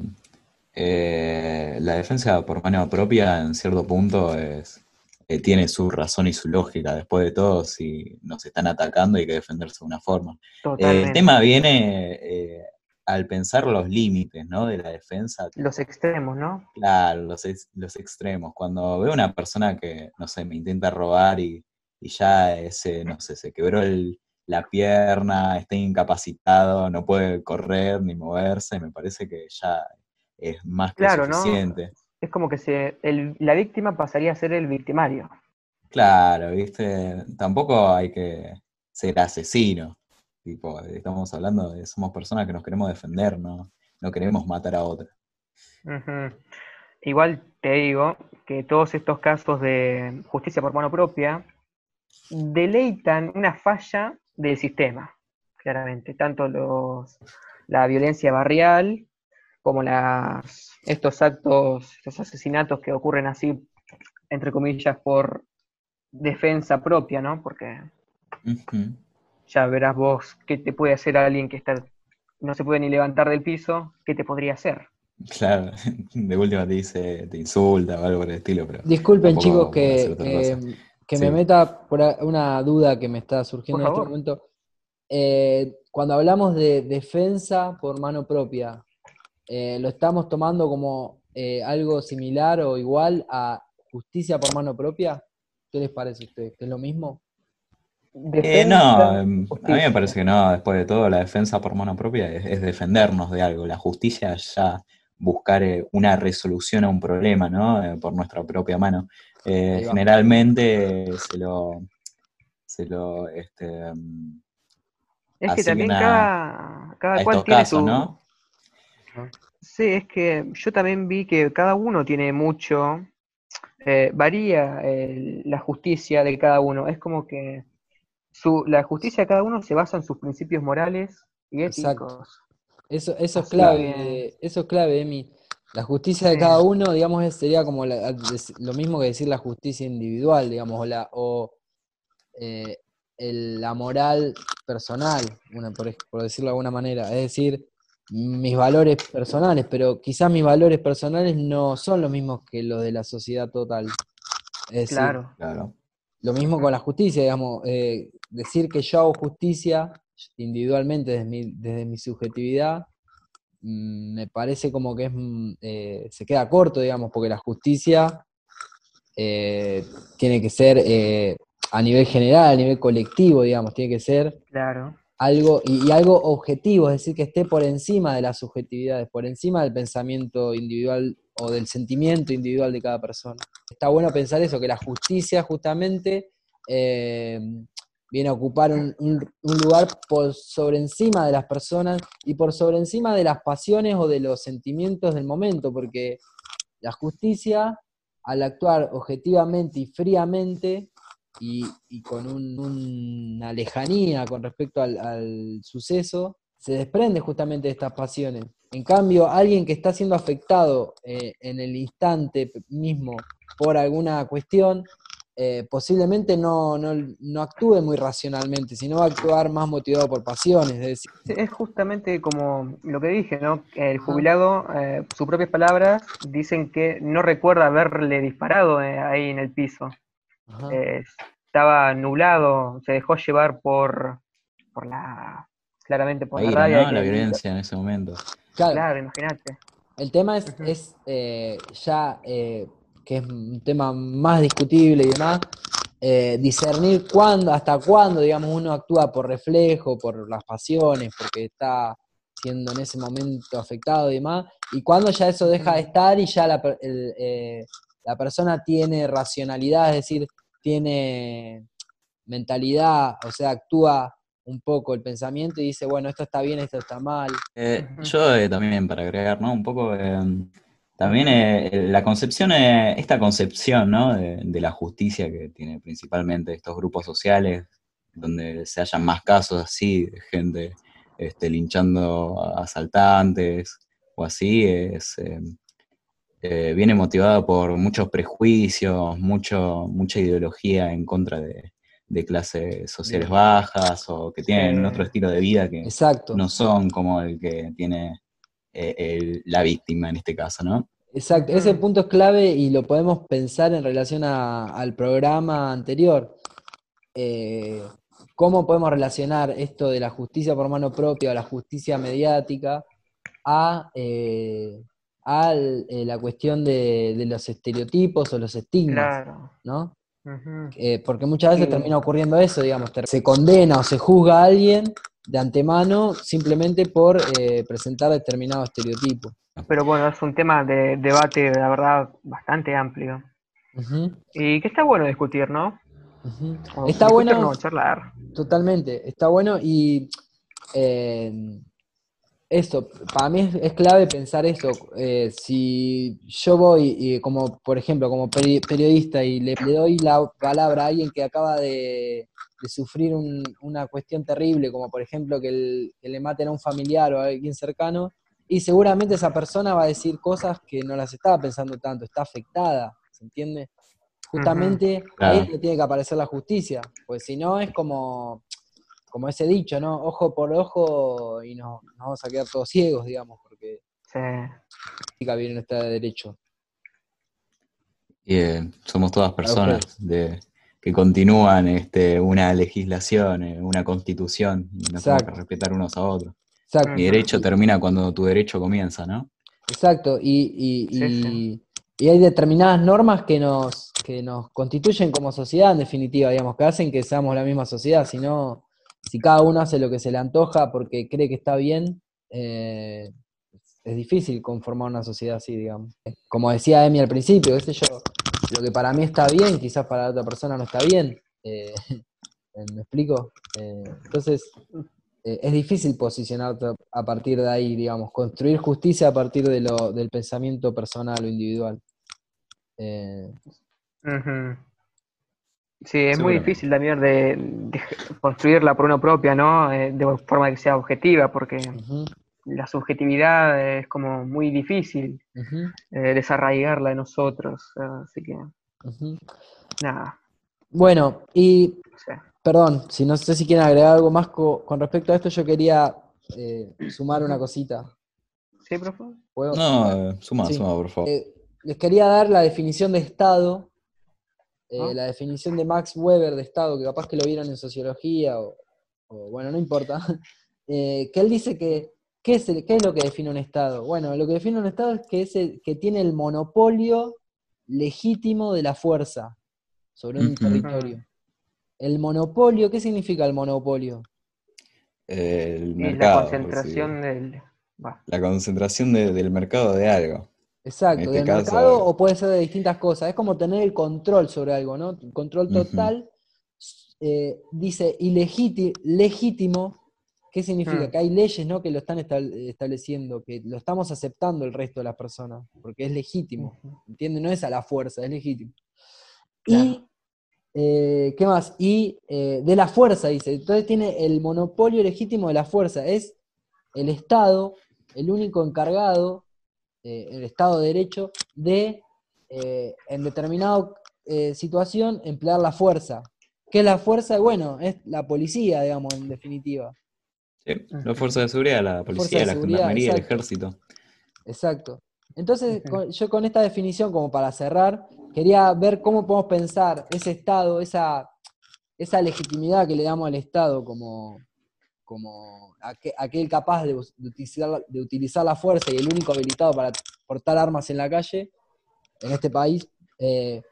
S1: eh, la defensa por mano propia en cierto punto es, eh, tiene su razón y su lógica. Después de todo, si nos están atacando hay que defenderse de una forma. El tema viene eh, al pensar los límites, ¿no? De la defensa.
S3: Los extremos, ¿no?
S1: Claro, los, ex- los extremos. Cuando veo una persona que, no sé, me intenta robar y, y ya ese, no sé, se quebró el- la pierna, está incapacitado, no puede correr ni moverse, me parece que ya es más que
S3: Claro, ¿no?
S1: suficiente.
S3: Es como que se, el- la víctima pasaría a ser el victimario.
S1: Claro, viste, tampoco hay que ser asesino. Tipo, estamos hablando de, somos personas que nos queremos defender, no, no queremos matar a otra.
S3: Igual te digo que todos estos casos de justicia por mano propia deleitan una falla del sistema, claramente. Tanto los, la violencia barrial como las, estos actos, estos asesinatos que ocurren así, entre comillas, por defensa propia, ¿no? Porque. Ya verás vos qué te puede hacer alguien que está, no se puede ni levantar del piso, qué te podría hacer.
S1: Claro, de última te dice, te insulta o algo por el estilo, pero
S7: Disculpen, chicos, que,
S1: otra
S7: que-
S1: Sí.
S7: me meta por una duda que me está surgiendo en este momento. Eh, cuando hablamos de defensa por mano propia, eh, ¿lo estamos tomando como eh, algo similar o igual a justicia por mano propia? ¿Qué les parece a ustedes? ¿Que es lo mismo?
S1: Eh, no, em, a mí me parece que no, después de todo, la defensa por mano propia es, es defendernos de algo. La justicia es ya buscar eh, una resolución a un problema, ¿no? Eh, por nuestra propia mano. Eh, generalmente se lo, se lo, este, em,
S3: Es que también cada, cada cual tiene
S1: casos,
S3: su...
S1: ¿no?
S3: Sí, es que yo también vi que cada uno tiene mucho, eh, varía eh, la justicia de cada uno. Es como que su, la justicia de cada uno se basa en sus principios morales y
S7: Exacto.
S3: éticos.
S7: Eso, eso es clave,
S3: que-
S7: eso es clave, Emi. La justicia de
S3: Sí.
S7: cada uno, digamos, sería como la- lo mismo que decir la justicia individual, digamos, o, la, o eh, el- la moral personal, una, por, decirlo de alguna manera. Es decir, mis valores personales, pero quizás mis valores personales no son los mismos que los de la sociedad total. Es decir,
S3: Claro.
S1: Claro.
S7: lo mismo con la justicia, digamos, eh, decir que yo hago justicia individualmente desde mi, desde mi subjetividad, mm, me parece como que es, mm, eh, se queda corto, digamos, porque la justicia eh, tiene que ser eh, a nivel general, a nivel colectivo, digamos, tiene que ser
S3: Claro.
S7: algo, y, y algo objetivo, es decir, que esté por encima de las subjetividades, por encima del pensamiento individual o del sentimiento individual de cada persona. Está bueno pensar eso, que la justicia justamente viene a ocupar un, lugar por sobre encima de las personas y por sobre encima de las pasiones o de los sentimientos del momento, porque la justicia, al actuar objetivamente y fríamente, y, con un- una lejanía con respecto al, suceso, se desprende justamente de estas pasiones. En cambio, alguien que está siendo afectado eh, en el instante mismo por alguna cuestión, eh, posiblemente no, no, no actúe muy racionalmente, sino va a actuar más motivado por pasiones. Es decir,
S3: Sí, es justamente como lo que dije, ¿no? El jubilado, eh, sus propias palabras, dicen que no recuerda haberle disparado eh, ahí en el piso. Eh, estaba nublado, se dejó llevar por, por la, claramente por
S1: La
S3: la
S1: La violencia en ese momento.
S7: claro,
S3: Claro, imagínate.
S7: El tema es, es eh, ya eh, que es un tema más discutible y demás, eh, discernir cuándo, hasta cuándo, digamos, uno actúa por reflejo, por las pasiones, porque está siendo en ese momento afectado y demás, y cuándo ya eso deja de estar y ya la, el, eh, la persona tiene racionalidad, es decir, tiene mentalidad, o sea, actúa un poco el pensamiento y dice, bueno, esto está bien, esto está mal.
S1: Eh, yo eh, también, para agregar, ¿no? Un poco, eh, también eh, la concepción, eh, esta concepción, ¿no? De, de la justicia que tiene principalmente estos grupos sociales, donde se hallan más casos así, de gente este, linchando a asaltantes o así, es, eh, eh, viene motivada por muchos prejuicios, mucho, mucha ideología en contra de, de clases sociales bajas o que tienen
S3: Sí.
S1: otro estilo de vida que
S7: Exacto.
S1: no son como el que tiene eh, el- la víctima en este caso, ¿no?
S7: Exacto, ese
S3: Ujú.
S7: punto es clave y lo podemos pensar en relación a- al programa anterior. Eh, ¿Cómo podemos relacionar esto de la justicia por mano propia o la justicia mediática a, eh, a eh, la cuestión de, de los estereotipos o los estigmas,
S3: Claro.
S7: ¿no? Eh, porque muchas veces
S3: Sí.
S7: termina ocurriendo eso, digamos, se condena o se juzga a alguien de antemano simplemente por eh, presentar determinado estereotipo.
S3: Pero bueno, es un tema de debate, la verdad, bastante amplio. Y que está bueno discutir, ¿no?
S7: Está
S3: discutir,
S7: bueno,
S3: no, charlar.
S7: totalmente, está bueno y eh, eso, para mí es, es clave pensar eso. eh, si yo voy, y como por ejemplo, como peri- periodista y le, le doy la palabra a alguien que acaba de, de sufrir un- una cuestión terrible, como por ejemplo que, el- que le maten a un familiar o a alguien cercano, y seguramente esa persona va a decir cosas que no las estaba pensando tanto, está afectada, ¿se entiende? Justamente ahí
S1: Claro.
S7: es donde tiene que aparecer la justicia, pues si no es como, como ese dicho, ¿no? Ojo por ojo y nos, nos vamos a quedar todos ciegos, digamos, porque
S3: Sí.
S7: la bien no está de derecho.
S1: Y, eh, somos todas personas de, que continúan este, una legislación, eh, una constitución, y nos tenemos que respetar unos a otros.
S7: Exacto.
S1: Mi derecho termina cuando tu derecho comienza, ¿no?
S7: Exacto, y, y-
S3: Sí,
S7: y-
S3: sí.
S7: y hay determinadas normas que nos, que nos constituyen como sociedad, en definitiva, digamos, que hacen que seamos la misma sociedad, si no, si cada uno hace lo que se le antoja porque cree que está bien, eh, es difícil conformar una sociedad así, digamos. Como decía Emi al principio, yo, lo que para mí está bien, quizás para otra persona no está bien. eh, ¿Me explico? Eh, entonces, es difícil posicionarte a partir de ahí, digamos, construir justicia a partir de lo, del pensamiento personal o individual.
S3: Ujú. Sí, es muy difícil también de, de construirla por uno propia, ¿no? Eh, de forma que sea objetiva, porque la subjetividad es como muy difícil eh, desarraigarla de nosotros. Así que, nada,
S7: Bueno, y
S3: no sé.
S7: perdón, si no sé si quieren agregar algo más co- con respecto a esto, yo quería eh, sumar una cosita.
S3: ¿Sí, profe?
S7: ¿Puedo?
S1: No, eh, suma,
S7: Sí.
S1: suma, por favor.
S7: Eh, les quería dar la definición de Estado, eh,
S3: Ah.
S7: la definición de Max Weber de Estado, que capaz que lo vieron en sociología, o, o, bueno, no importa, eh, que él dice que, ¿qué es, el- ¿qué es lo que define un Estado? Bueno, lo que define un Estado es que, es el- que tiene el monopolio legítimo de la fuerza sobre un territorio. El monopolio, ¿qué significa el monopolio?
S1: El
S3: Y
S1: mercado.
S3: la concentración del...
S1: La concentración de- del mercado de algo.
S7: Exacto,
S1: este
S7: del
S1: caso-
S7: mercado o puede ser de distintas cosas. Es como tener el control sobre algo, ¿no? Control total. eh, dice ilegíti- legítimo, ¿qué significa?
S3: Mm.
S7: Que hay leyes, ¿no? Que lo están estab- estableciendo, que lo estamos aceptando el resto de las personas, porque es legítimo. ¿Entiendes? No es a la fuerza, es legítimo. Y, eh, ¿qué más? Y eh, de la fuerza, dice. Entonces tiene el monopolio legítimo de la fuerza. Es el Estado el único encargado, eh, el Estado de Derecho, de, eh, en determinada situación, emplear la fuerza. ¿Qué es la fuerza? Bueno, es la policía, digamos, en definitiva.
S1: Sí, la fuerza de seguridad, la policía,
S7: de
S1: la gendarmería, el ejército.
S7: Exacto. Entonces, con- yo con esta definición, como para cerrar, quería ver cómo podemos pensar ese Estado, esa, esa legitimidad que le damos al Estado como, como aque- aquel capaz de, utilizar, la- de utilizar la fuerza y el único habilitado para portar armas en la calle, en este país. eh,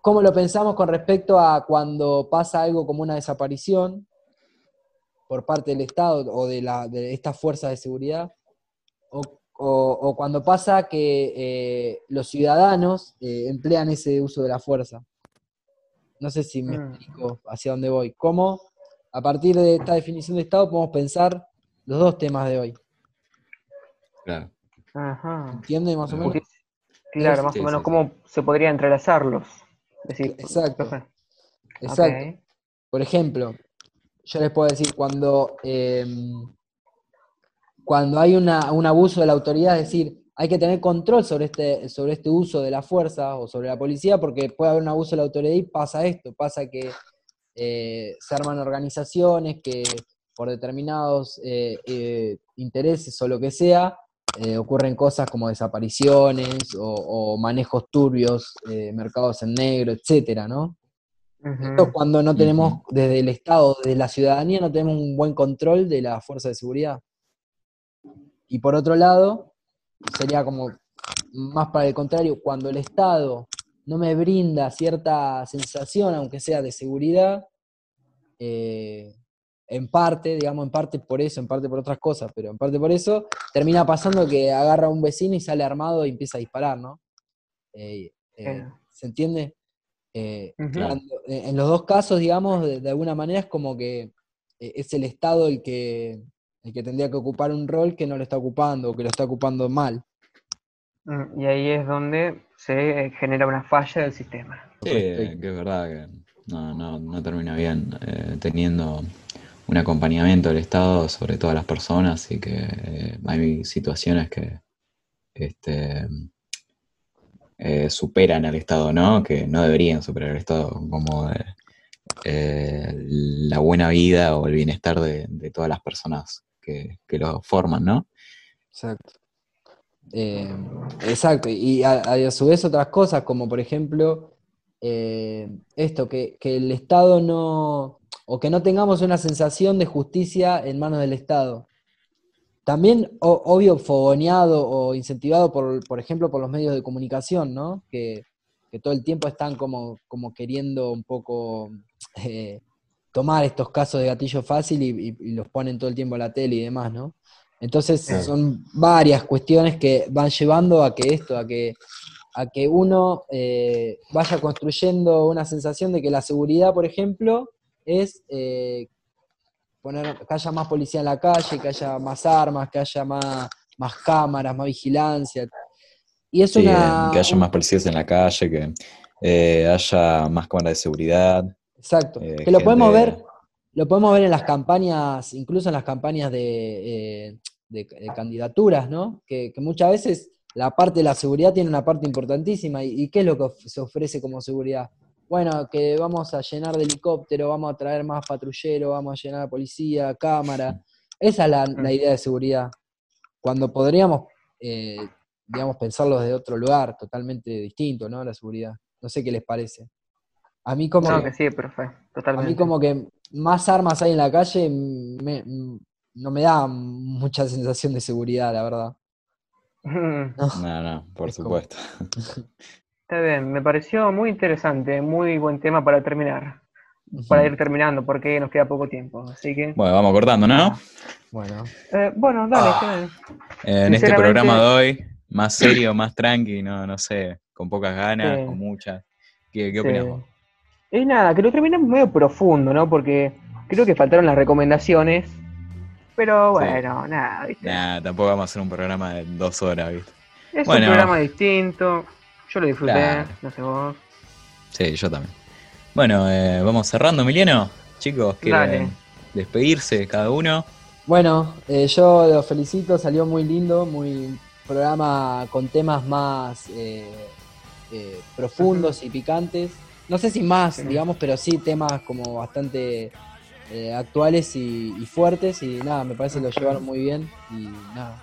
S7: ¿Cómo lo pensamos con respecto a cuando pasa algo como una desaparición por parte del Estado o de, la, de estas fuerzas de seguridad? o, o- o cuando pasa que eh, los ciudadanos eh, emplean ese uso de la fuerza. No sé si me
S3: Mm.
S7: explico hacia dónde voy. ¿Cómo, a partir de esta definición de Estado, podemos pensar los dos temas de hoy?
S1: Claro.
S3: Ajá.
S7: ¿Entiende más o menos?
S3: Porque- claro, más
S1: Sí,
S3: o menos
S1: sí,
S3: cómo se podría entrelazarlos. Decir,
S7: Exacto. Exacto. Por ejemplo, yo les puedo decir, cuando, eh, cuando hay una- un abuso de la autoridad, es decir, hay que tener control sobre este, sobre este uso de la fuerza o sobre la policía, porque puede haber un abuso de la autoridad y pasa esto, pasa que eh, se arman organizaciones que por determinados eh, eh, intereses o lo que sea, ocurren cosas como desapariciones o, o manejos turbios, mercados en negro, etcétera, ¿no? Esto es cuando no tenemos, desde el Estado, desde la ciudadanía, no tenemos un buen control de la fuerza de seguridad. Y por otro lado, sería como más para el contrario, cuando el Estado no me brinda cierta sensación, aunque sea de seguridad, eh, en parte, digamos, en parte por eso, en parte por otras cosas, pero en parte por eso, termina pasando que agarra a un vecino y sale armado y empieza a disparar, ¿no? Eh, eh, ¿Se entiende? Eh, en los dos casos, digamos, de, alguna manera es como que es el Estado el que, el que tendría que ocupar un rol que no lo está ocupando o que lo está ocupando mal.
S3: Mm, y ahí es donde se genera una falla del sistema.
S1: Sí, que es verdad que no, no, no termina bien teniendo un acompañamiento del Estado sobre todas las personas y que eh, hay situaciones que este, eh, superan al Estado, ¿no? Que no deberían superar al Estado, como eh, la buena vida o el bienestar de, todas las personas que, lo forman, ¿no?
S7: Exacto. exacto, y a, su vez otras cosas, como por ejemplo, esto, que, que el Estado no, o que no tengamos una sensación de justicia en manos del Estado. También, obvio, fogoneado o incentivado, por, por ejemplo, por los medios de comunicación, ¿no? Que, todo el tiempo están como, como queriendo un poco eh, tomar estos casos de gatillo fácil y, los ponen todo el tiempo en la tele y demás, ¿no? Entonces son varias cuestiones que van llevando a que esto, a que, a que uno eh, vaya construyendo una sensación de que la seguridad, por ejemplo, es eh, poner que haya más policía en la calle, que haya más armas, que haya más, más cámaras, más vigilancia. Y es una,
S1: que haya más policías en la calle, que eh, haya más cámaras de seguridad.
S7: Exacto. Que lo podemos ver, lo podemos ver en las campañas, incluso en las campañas de, candidaturas, ¿no? Que, muchas veces la parte de la seguridad tiene una parte importantísima. ¿Y, qué es lo que se ofrece como seguridad? bueno, que vamos a llenar de helicóptero, vamos a traer más patrulleros, vamos a llenar policía, cámara. Esa es la, mm. idea de seguridad. Cuando podríamos, eh, digamos, pensarlo desde otro lugar, totalmente distinto, ¿no? La seguridad. No sé qué les parece. A mí como...
S3: No, que, sí, totalmente.
S7: A mí como que más armas hay en la calle no me da mucha sensación de seguridad, la verdad.
S1: No, no, por supuesto.
S3: Está bien, me pareció muy interesante, muy buen tema para terminar, para ir terminando, porque nos queda poco tiempo, así que...
S1: Bueno, vamos cortando, ¿no?
S3: Bueno. Eh, bueno, dale. Ah.
S1: en este programa de hoy, más serio, más tranqui, no, no sé, con pocas ganas, con muchas. ¿Qué, qué opinamos?
S3: Es nada, que lo terminamos medio profundo, ¿no? Porque creo que faltaron las recomendaciones, pero bueno, nada, ¿viste?
S1: Nada, tampoco vamos a hacer un programa de dos horas, ¿viste?
S3: Es un programa distinto. Yo lo disfruté, no sé vos.
S1: Sí, yo también. Bueno, eh, vamos cerrando, Emiliano. Chicos, quieren despedirse cada uno.
S7: Bueno, eh, yo los felicito, salió muy lindo, muy programa con temas más eh, profundos y picantes. No sé si más, digamos, pero sí temas como bastante actuales y, y, fuertes. Y nada, me parece que lo llevaron muy bien. Y nada,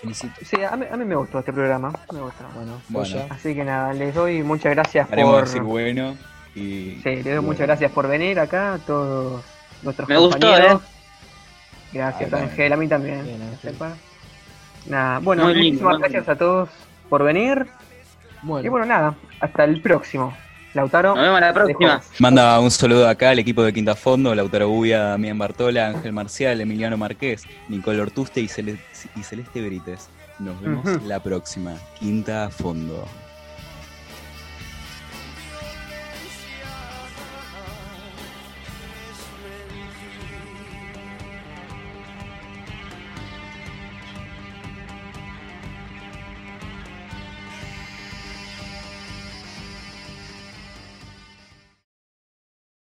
S7: felicito.
S3: Sí, a mí, me gustó este programa. Me gustó.
S7: Bueno, bueno.
S3: Así que nada, les doy muchas gracias por.
S1: decir bueno. Y...
S3: Sí, les doy muchas gracias por venir acá, a todos nuestros
S5: me
S3: compañeros.
S5: Gustó, ¿eh?
S3: Gracias, Ángel, a mí también. Nada, bueno, muchísimas gracias a todos por venir. Y bueno, nada, hasta el próximo. Lautaro.
S5: Nos vemos la próxima.
S1: Manda un saludo acá al equipo de Quinta Fondo, Lautaro Gubia, Damián Bartola, Ángel Marcial, Emiliano Marqués, Nicole Ortuste y, Celeste Brites. Nos vemos la próxima. Quinta Fondo.